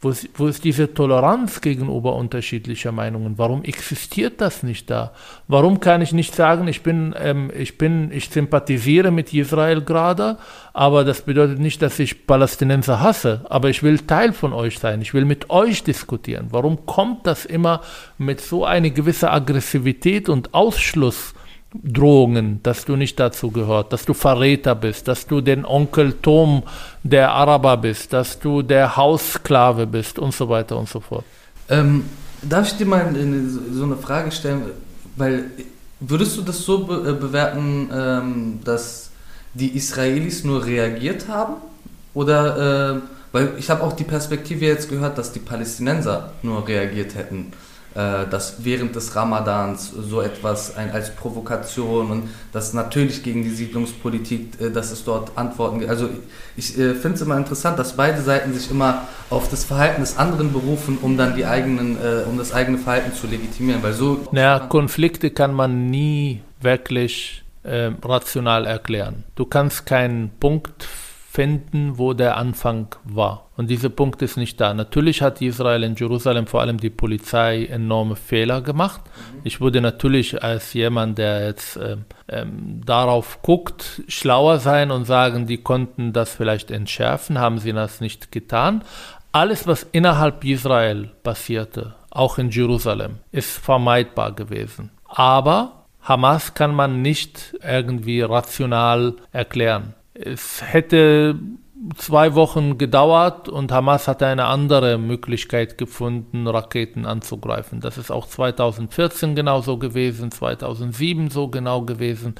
wo ist, wo ist diese Toleranz gegenüber unterschiedlicher Meinungen? Warum existiert das nicht da? Warum kann ich nicht sagen, ich bin, ähm, ich bin, ich sympathisiere mit Israel gerade, aber das bedeutet nicht, dass ich Palästinenser hasse, aber ich will Teil von euch sein, ich will mit euch diskutieren. Warum kommt das immer mit so einer gewissen Aggressivität und Ausschluss? Drohungen, dass du nicht dazu gehört, dass du Verräter bist, dass du den Onkel Tom der Araber bist, dass du der Haussklave bist und so weiter und so fort. Ähm, darf ich dir mal so eine Frage stellen? Weil würdest du das so be äh, bewerten, ähm, dass die Israelis nur reagiert haben? Oder, äh, weil ich habe auch die Perspektive jetzt gehört, dass die Palästinenser nur reagiert hätten. Äh, dass während des Ramadans so etwas ein, als Provokation und das natürlich gegen die Siedlungspolitik, äh, dass es dort Antworten gibt. Also ich äh, finde es immer interessant, dass beide Seiten sich immer auf das Verhalten des anderen berufen, um dann die eigenen, um das eigene Verhalten zu legitimieren. Weil so naja, Konflikte kann man nie wirklich äh, rational erklären. Du kannst keinen Punkt finden, wo der Anfang war. Und dieser Punkt ist nicht da. Natürlich hat Israel in Jerusalem, vor allem die Polizei, enorme Fehler gemacht. Mhm. Ich würde natürlich als jemand, der jetzt ähm, ähm, darauf guckt, schlauer sein und sagen, die konnten das vielleicht entschärfen, haben sie das nicht getan. Alles, was innerhalb Israel passierte, auch in Jerusalem, ist vermeidbar gewesen. Aber Hamas kann man nicht irgendwie rational erklären. Es hätte zwei Wochen gedauert und Hamas hatte eine andere Möglichkeit gefunden, Raketen anzugreifen. Das ist auch 2014 genauso gewesen, 2007 so genau gewesen.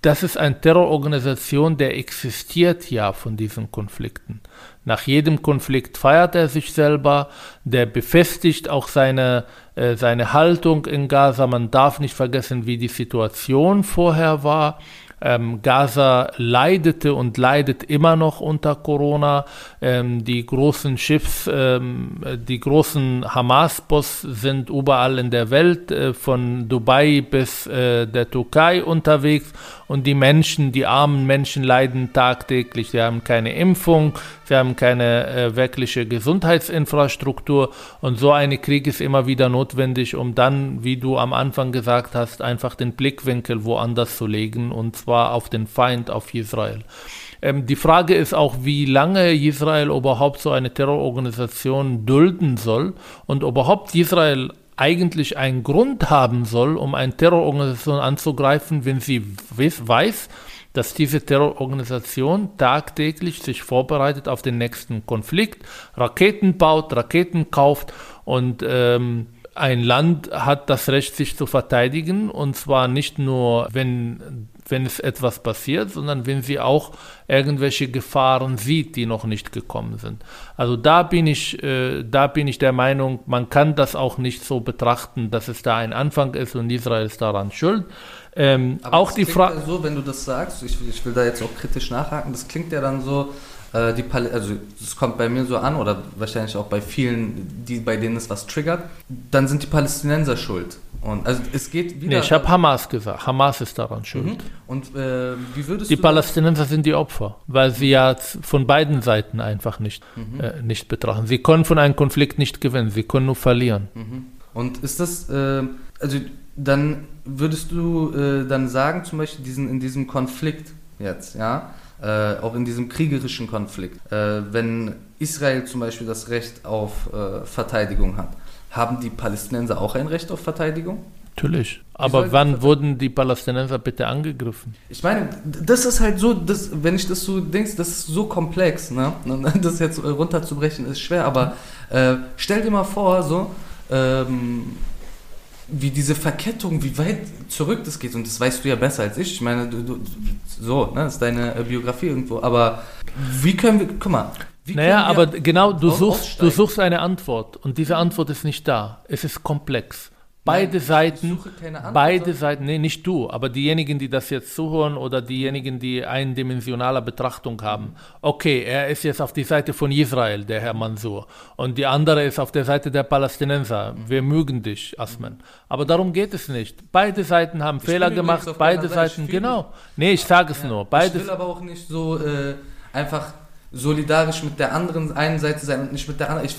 Das ist eine Terrororganisation, der existiert ja von diesen Konflikten. Nach jedem Konflikt feiert er sich selber, der befestigt auch seine, äh, seine Haltung in Gaza. Man darf nicht vergessen, wie die Situation vorher war. Ähm, Gaza leidete und leidet immer noch unter Corona. Ähm, die großen Schiffs, ähm, die großen Hamas-Boss sind überall in der Welt, äh, von Dubai bis äh, der Türkei unterwegs. Und die Menschen, die armen Menschen leiden tagtäglich. Sie haben keine Impfung, sie haben keine äh, wirkliche Gesundheitsinfrastruktur. Und so ein Krieg ist immer wieder notwendig, um dann, wie du am Anfang gesagt hast, einfach den Blickwinkel woanders zu legen. Und zwar auf den Feind, auf Israel. Ähm, die Frage ist auch, wie lange Israel überhaupt so eine Terrororganisation dulden soll und überhaupt Israel eigentlich einen Grund haben soll, um eine Terrororganisation anzugreifen, wenn sie weiß, dass diese Terrororganisation tagtäglich sich vorbereitet auf den nächsten Konflikt, Raketen baut, Raketen kauft und ähm, ein Land hat das Recht, sich zu verteidigen. Und zwar nicht nur, wenn wenn es etwas passiert, sondern wenn sie auch irgendwelche Gefahren sieht, die noch nicht gekommen sind. Also da bin ich, äh, da bin ich der Meinung, man kann das auch nicht so betrachten, dass es da ein Anfang ist und Israel ist daran schuld. Ähm, auch die Frage. so, wenn du das sagst, ich, ich will da jetzt auch kritisch nachhaken, das klingt ja dann so, äh, die Pal also es kommt bei mir so an oder wahrscheinlich auch bei vielen, die bei denen es was triggert, dann sind die Palästinenser schuld. Und also es geht wieder. Nee, ich habe Hamas gesagt. Hamas ist daran schuld. Mhm. Und äh, wie würdest die du. Palästinenser sind die Opfer, weil sie ja von beiden Seiten einfach nicht, mhm. äh, nicht betrachten. Sie können von einem Konflikt nicht gewinnen, sie können nur verlieren. Mhm. Und ist das, äh, also dann würdest du äh, dann sagen, zum Beispiel diesen, in diesem Konflikt jetzt, ja, äh, auch in diesem kriegerischen Konflikt, äh, wenn Israel zum Beispiel das Recht auf äh, Verteidigung hat, haben die Palästinenser auch ein Recht auf Verteidigung? Natürlich. Aber wann wurden die Palästinenser bitte angegriffen? Ich meine, das ist halt so, das, wenn ich das so denkst, das ist so komplex, ne? Das jetzt runterzubrechen ist schwer, aber äh, stell dir mal vor, so, ähm, wie diese Verkettung, wie weit zurück das geht. Und das weißt du ja besser als ich. Ich meine, du, du, so, ne, das ist deine äh, Biografie irgendwo. Aber wie können wir, guck mal. Naja, aber genau, du suchst, du suchst eine Antwort und diese Antwort ist nicht da. Es ist komplex. Beide Seiten, beide Seiten, nee, nicht du, aber diejenigen, die das jetzt zuhören oder diejenigen, die eindimensionale Betrachtung haben. Okay, er ist jetzt auf die Seite von Israel, der Herr Mansour, und die andere ist auf der Seite der Palästinenser. Wir mögen dich, Asman. Aber darum geht es nicht. Beide Seiten haben ich Fehler gemacht, beide Seiten, genau. Nee, ich sage es ja, nur. Beide ich will aber auch nicht so äh, einfach solidarisch mit der anderen einen Seite sein und nicht mit der anderen. Ich,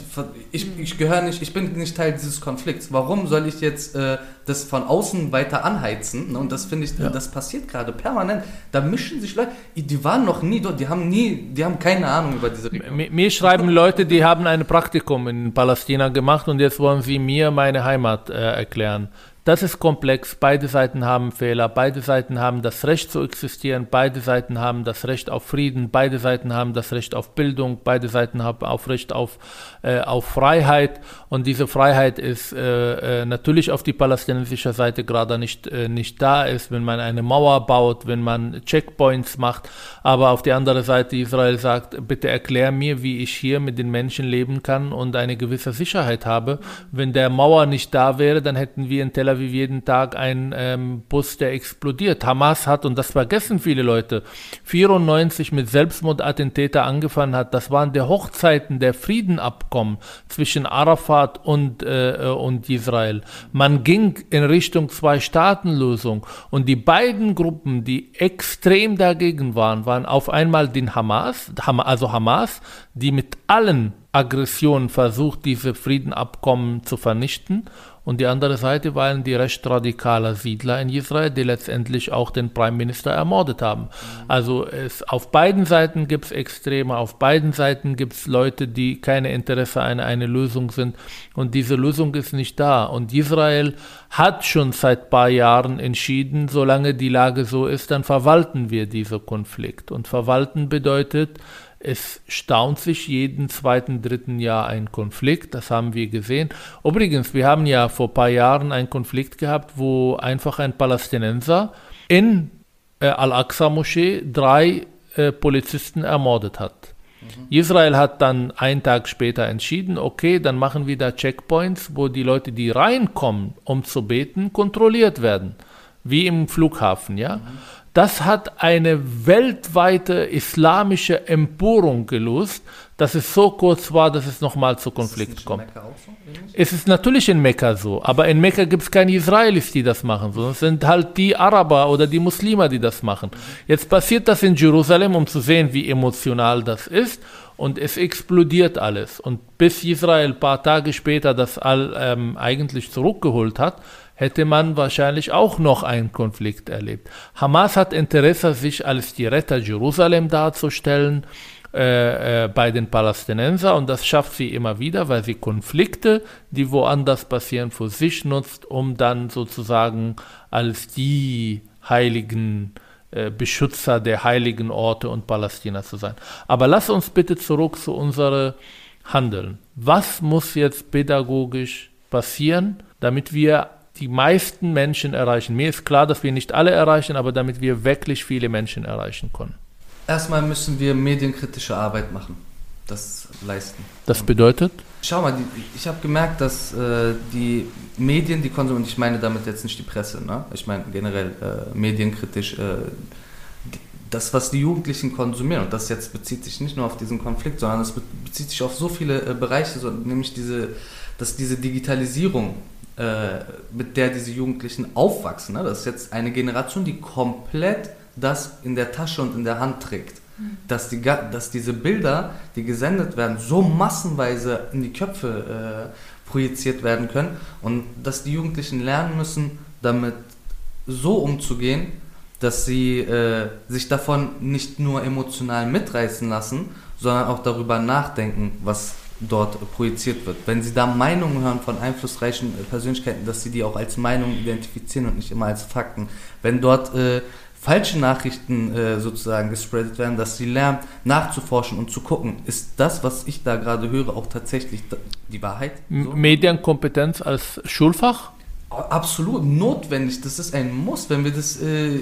ich, ich gehöre nicht, ich bin nicht Teil dieses Konflikts. Warum soll ich jetzt äh, das von außen weiter anheizen? Und das finde ich, ja. das passiert gerade permanent. Da mischen sich Leute, die waren noch nie dort, die haben nie, die haben keine Ahnung über diese Region. Mir, mir schreiben Leute, die haben ein Praktikum in Palästina gemacht und jetzt wollen sie mir meine Heimat äh, erklären. Das ist komplex. Beide Seiten haben Fehler. Beide Seiten haben das Recht zu existieren. Beide Seiten haben das Recht auf Frieden. Beide Seiten haben das Recht auf Bildung. Beide Seiten haben auch Recht auf, äh, auf Freiheit. Und diese Freiheit ist äh, äh, natürlich auf die palästinensische Seite gerade nicht, äh, nicht da ist, wenn man eine Mauer baut, wenn man Checkpoints macht. Aber auf die andere Seite Israel sagt, bitte erklär mir, wie ich hier mit den Menschen leben kann und eine gewisse Sicherheit habe. Wenn der Mauer nicht da wäre, dann hätten wir in Tel Aviv Aviv jeden Tag ein ähm, Bus, der explodiert. Hamas hat, und das vergessen viele Leute, 94 mit Selbstmordattentäter angefangen hat. Das waren die Hochzeiten der Friedenabkommen zwischen Arafat und, äh, und Israel. Man ging in Richtung Zwei-Staaten-Lösung. Und die beiden Gruppen, die extrem dagegen waren, waren auf einmal den Hamas, also Hamas, die mit allen Aggressionen versucht, diese Friedenabkommen zu vernichten und die andere Seite waren die recht radikalen Siedler in Israel, die letztendlich auch den Prime Minister ermordet haben. Mhm. Also es, auf beiden Seiten gibt es Extreme, auf beiden Seiten gibt es Leute, die keine Interesse an einer Lösung sind und diese Lösung ist nicht da. Und Israel hat schon seit ein paar Jahren entschieden, solange die Lage so ist, dann verwalten wir diesen Konflikt. Und verwalten bedeutet, es staunt sich jeden zweiten, dritten Jahr ein Konflikt, das haben wir gesehen. Übrigens, wir haben ja vor ein paar Jahren einen Konflikt gehabt, wo einfach ein Palästinenser in äh, Al-Aqsa-Moschee drei äh, Polizisten ermordet hat. Mhm. Israel hat dann einen Tag später entschieden, okay, dann machen wir da Checkpoints, wo die Leute, die reinkommen, um zu beten, kontrolliert werden. Wie im Flughafen, ja. Mhm. Das hat eine weltweite islamische Empörung gelöst, dass es so kurz war, dass es nochmal zu Konflikt kommt. So, es ist natürlich in Mekka so, aber in Mekka gibt es keine Israelis, die das machen, sondern es sind halt die Araber oder die Muslime, die das machen. Jetzt passiert das in Jerusalem, um zu sehen, wie emotional das ist und es explodiert alles. Und bis Israel ein paar Tage später das all ähm, eigentlich zurückgeholt hat, hätte man wahrscheinlich auch noch einen Konflikt erlebt. Hamas hat Interesse, sich als die Retter Jerusalem darzustellen äh, äh, bei den Palästinensern und das schafft sie immer wieder, weil sie Konflikte, die woanders passieren, für sich nutzt, um dann sozusagen als die heiligen äh, Beschützer der heiligen Orte und Palästina zu sein. Aber lass uns bitte zurück zu unserem Handeln. Was muss jetzt pädagogisch passieren, damit wir die meisten Menschen erreichen. Mir ist klar, dass wir nicht alle erreichen, aber damit wir wirklich viele Menschen erreichen können. Erstmal müssen wir medienkritische Arbeit machen, das leisten. Das bedeutet? Schau mal, ich habe gemerkt, dass äh, die Medien, die konsumieren, und ich meine damit jetzt nicht die Presse, ne? ich meine generell äh, medienkritisch, äh, das, was die Jugendlichen konsumieren, und das jetzt bezieht sich nicht nur auf diesen Konflikt, sondern es bezieht sich auf so viele äh, Bereiche, so, nämlich diese, dass diese Digitalisierung, äh, mit der diese Jugendlichen aufwachsen, ne? das ist jetzt eine Generation, die komplett das in der Tasche und in der Hand trägt dass, die, dass diese Bilder, die gesendet werden, so massenweise in die Köpfe äh, projiziert werden können und dass die Jugendlichen lernen müssen, damit so umzugehen, dass sie äh, sich davon nicht nur emotional mitreißen lassen, sondern auch darüber nachdenken, was dort projiziert wird. Wenn sie da Meinungen hören von einflussreichen Persönlichkeiten, dass sie die auch als Meinungen identifizieren und nicht immer als Fakten. Wenn dort äh, falsche Nachrichten äh, sozusagen gespreadet werden, dass sie lernen nachzuforschen und zu gucken, ist das, was ich da gerade höre, auch tatsächlich die Wahrheit? So? Medienkompetenz als Schulfach? Absolut notwendig, das ist ein Muss. Wenn wir das äh,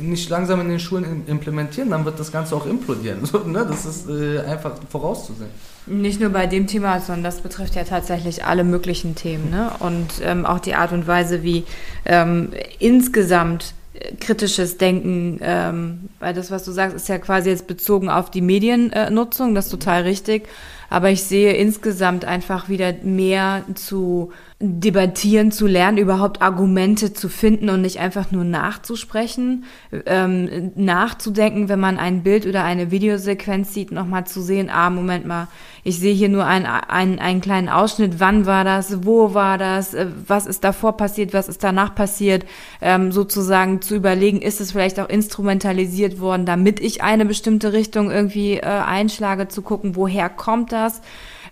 nicht langsam in den Schulen implementieren, dann wird das Ganze auch implodieren. So, ne? Das ist äh, einfach vorauszusehen. Nicht nur bei dem Thema, sondern das betrifft ja tatsächlich alle möglichen Themen. Ne? Und ähm, auch die Art und Weise, wie ähm, insgesamt kritisches Denken, ähm, weil das, was du sagst, ist ja quasi jetzt bezogen auf die Mediennutzung, das ist total richtig. Aber ich sehe insgesamt einfach wieder mehr zu debattieren, zu lernen, überhaupt Argumente zu finden und nicht einfach nur nachzusprechen, ähm, nachzudenken, wenn man ein Bild oder eine Videosequenz sieht, nochmal zu sehen, ah, Moment mal, ich sehe hier nur einen, einen, einen kleinen Ausschnitt, wann war das, wo war das, äh, was ist davor passiert, was ist danach passiert, ähm, sozusagen zu überlegen, ist es vielleicht auch instrumentalisiert worden, damit ich eine bestimmte Richtung irgendwie äh, einschlage, zu gucken, woher kommt das,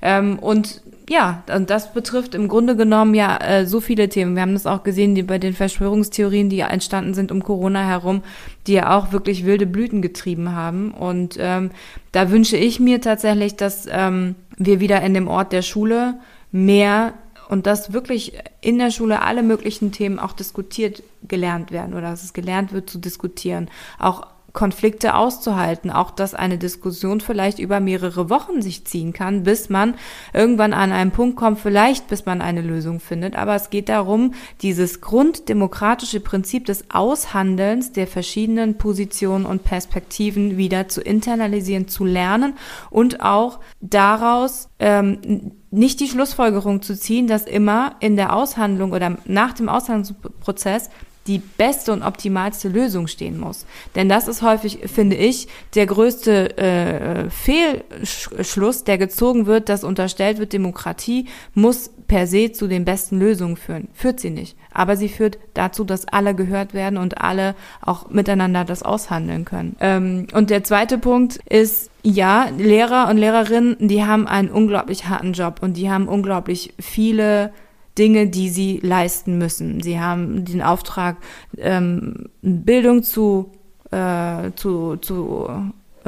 ähm, und ja, und das betrifft im Grunde genommen ja äh, so viele Themen. Wir haben das auch gesehen die, bei den Verschwörungstheorien, die entstanden sind um Corona herum, die ja auch wirklich wilde Blüten getrieben haben. Und ähm, da wünsche ich mir tatsächlich, dass ähm, wir wieder in dem Ort der Schule mehr und dass wirklich in der Schule alle möglichen Themen auch diskutiert gelernt werden oder dass es gelernt wird zu diskutieren. Auch Konflikte auszuhalten, auch dass eine Diskussion vielleicht über mehrere Wochen sich ziehen kann, bis man irgendwann an einen Punkt kommt, vielleicht bis man eine Lösung findet. Aber es geht darum, dieses grunddemokratische Prinzip des Aushandelns der verschiedenen Positionen und Perspektiven wieder zu internalisieren, zu lernen und auch daraus ähm, nicht die Schlussfolgerung zu ziehen, dass immer in der Aushandlung oder nach dem Aushandlungsprozess die beste und optimalste Lösung stehen muss. Denn das ist häufig, finde ich, der größte äh, Fehlschluss, der gezogen wird, dass unterstellt wird, Demokratie muss per se zu den besten Lösungen führen. Führt sie nicht. Aber sie führt dazu, dass alle gehört werden und alle auch miteinander das aushandeln können. Ähm, und der zweite Punkt ist, ja, Lehrer und Lehrerinnen, die haben einen unglaublich harten Job und die haben unglaublich viele Dinge, die sie leisten müssen. Sie haben den Auftrag, ähm, Bildung zu, äh, zu, zu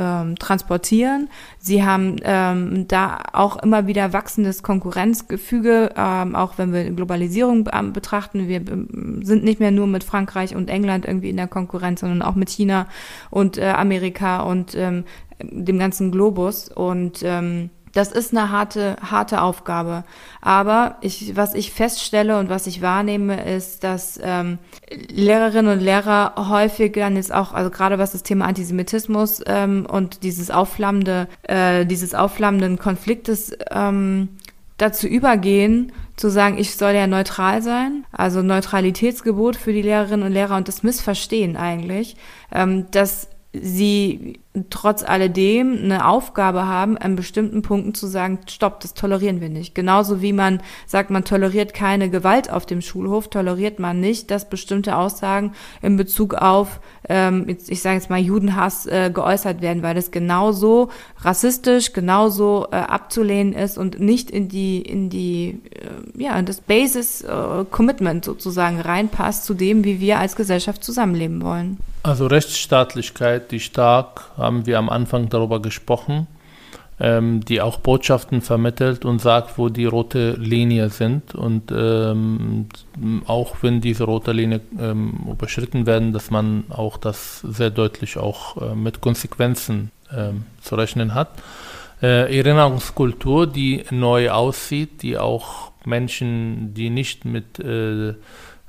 ähm, transportieren. Sie haben ähm, da auch immer wieder wachsendes Konkurrenzgefüge, ähm, auch wenn wir Globalisierung betrachten. Wir ähm, sind nicht mehr nur mit Frankreich und England irgendwie in der Konkurrenz, sondern auch mit China und äh, Amerika und ähm, dem ganzen Globus. Und ähm, das ist eine harte, harte Aufgabe. Aber ich, was ich feststelle und was ich wahrnehme, ist, dass ähm, Lehrerinnen und Lehrer häufig dann jetzt auch, also gerade was das Thema Antisemitismus ähm, und dieses aufflammende, äh, dieses aufflammenden Konfliktes ähm, dazu übergehen, zu sagen, ich soll ja neutral sein, also Neutralitätsgebot für die Lehrerinnen und Lehrer und das Missverstehen eigentlich, ähm, dass sie trotz alledem eine Aufgabe haben, an bestimmten Punkten zu sagen, stopp, das tolerieren wir nicht. Genauso wie man sagt, man toleriert keine Gewalt auf dem Schulhof, toleriert man nicht, dass bestimmte Aussagen in Bezug auf, ähm, ich sage jetzt mal, Judenhass äh, geäußert werden, weil das genauso rassistisch, genauso äh, abzulehnen ist und nicht in die, in die, äh, ja, in das Basis äh, Commitment sozusagen reinpasst zu dem, wie wir als Gesellschaft zusammenleben wollen. Also Rechtsstaatlichkeit, die stark, haben wir am Anfang darüber gesprochen. ähm, die auch Botschaften vermittelt und sagt, wo die rote Linie sind und ähm, auch wenn diese rote Linie ähm, überschritten werden, dass man auch das sehr deutlich auch äh, mit Konsequenzen ähm, zu rechnen hat. Äh, Erinnerungskultur, die neu aussieht, die auch Menschen, die nicht mit äh,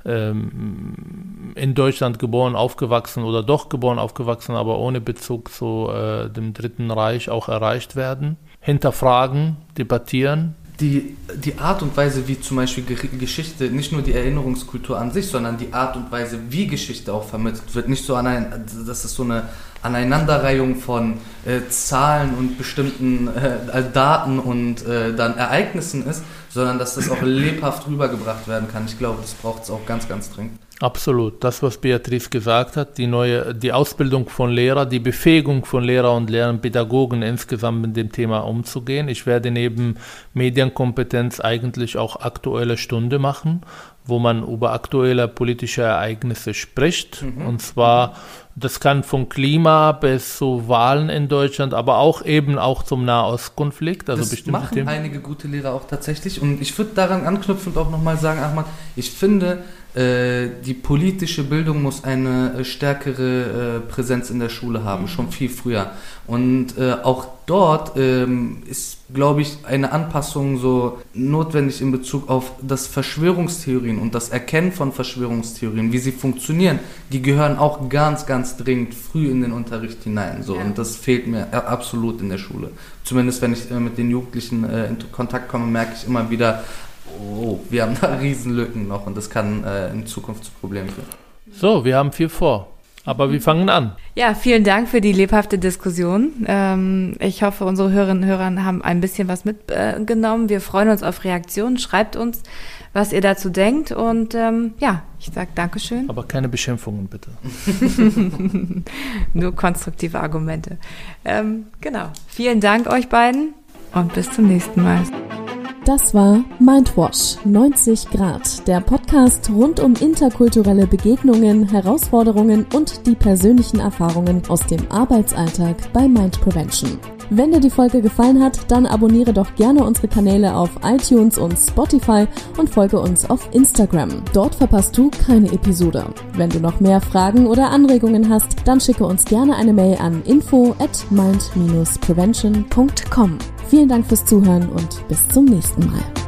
ähm, in Deutschland geboren, aufgewachsen oder doch geboren, aufgewachsen, aber ohne Bezug zu äh, dem Dritten Reich auch erreicht werden. Hinterfragen, debattieren. Die, die Art und Weise, wie zum Beispiel Geschichte, nicht nur die Erinnerungskultur an sich, sondern die Art und Weise, wie Geschichte auch vermittelt wird, nicht so an ein, das ist so eine Aneinanderreihung von äh, Zahlen und bestimmten äh, Daten und äh, dann Ereignissen ist, sondern dass das auch lebhaft rübergebracht werden kann. Ich glaube, das braucht es auch ganz, ganz dringend. Absolut. Das, was Beatrice gesagt hat, die neue, die Ausbildung von Lehrer, die Befähigung von Lehrer und Lehrern, Pädagogen insgesamt mit dem Thema umzugehen. Ich werde neben Medienkompetenz eigentlich auch aktuelle Stunde machen, wo man über aktuelle politische Ereignisse spricht. Mhm. Und zwar, das kann von Klima bis zu Wahlen in Deutschland, aber auch eben auch zum Nahostkonflikt. Also das machen Themen. einige gute Lehrer auch tatsächlich. Und ich würde daran anknüpfend auch nochmal sagen, Ahmad, ich finde, die politische Bildung muss eine äh, stärkere äh, Präsenz in der Schule haben, schon viel früher. Und auch dort ähm, ist, glaube ich, eine Anpassung so notwendig in Bezug auf das Verschwörungstheorien und das Erkennen von Verschwörungstheorien, wie sie funktionieren. Die gehören auch ganz, ganz dringend früh in den Unterricht hinein. So. Ja. Und das fehlt mir absolut in der Schule. Zumindest wenn ich mit den Jugendlichen in Kontakt komme, merke ich immer wieder, oh, wir haben da Riesenlücken noch und das kann äh, in Zukunft zu Problemen führen. So, wir haben viel vor. Aber wir fangen an. Ja, vielen Dank für die lebhafte Diskussion. Ähm, ich hoffe, unsere Hörerinnen und Hörer haben ein bisschen was mitgenommen. wir freuen uns auf Reaktionen. Schreibt uns, was ihr dazu denkt. Und ähm, ja, ich sage Dankeschön. Aber keine Beschimpfungen, bitte. Nur konstruktive Argumente. Ähm, genau. Vielen Dank euch beiden und bis zum nächsten Mal. Das war Mindwash 90 Grad, der Podcast rund um interkulturelle Begegnungen, Herausforderungen und die persönlichen Erfahrungen aus dem Arbeitsalltag bei Mind Prevention. Wenn dir die Folge gefallen hat, dann abonniere doch gerne unsere Kanäle auf iTunes und Spotify und folge uns auf Instagram. Dort verpasst du keine Episode. Wenn du noch mehr Fragen oder Anregungen hast, dann schicke uns gerne eine Mail an info at mind-prevention.com. Vielen Dank fürs Zuhören und bis zum nächsten Mal.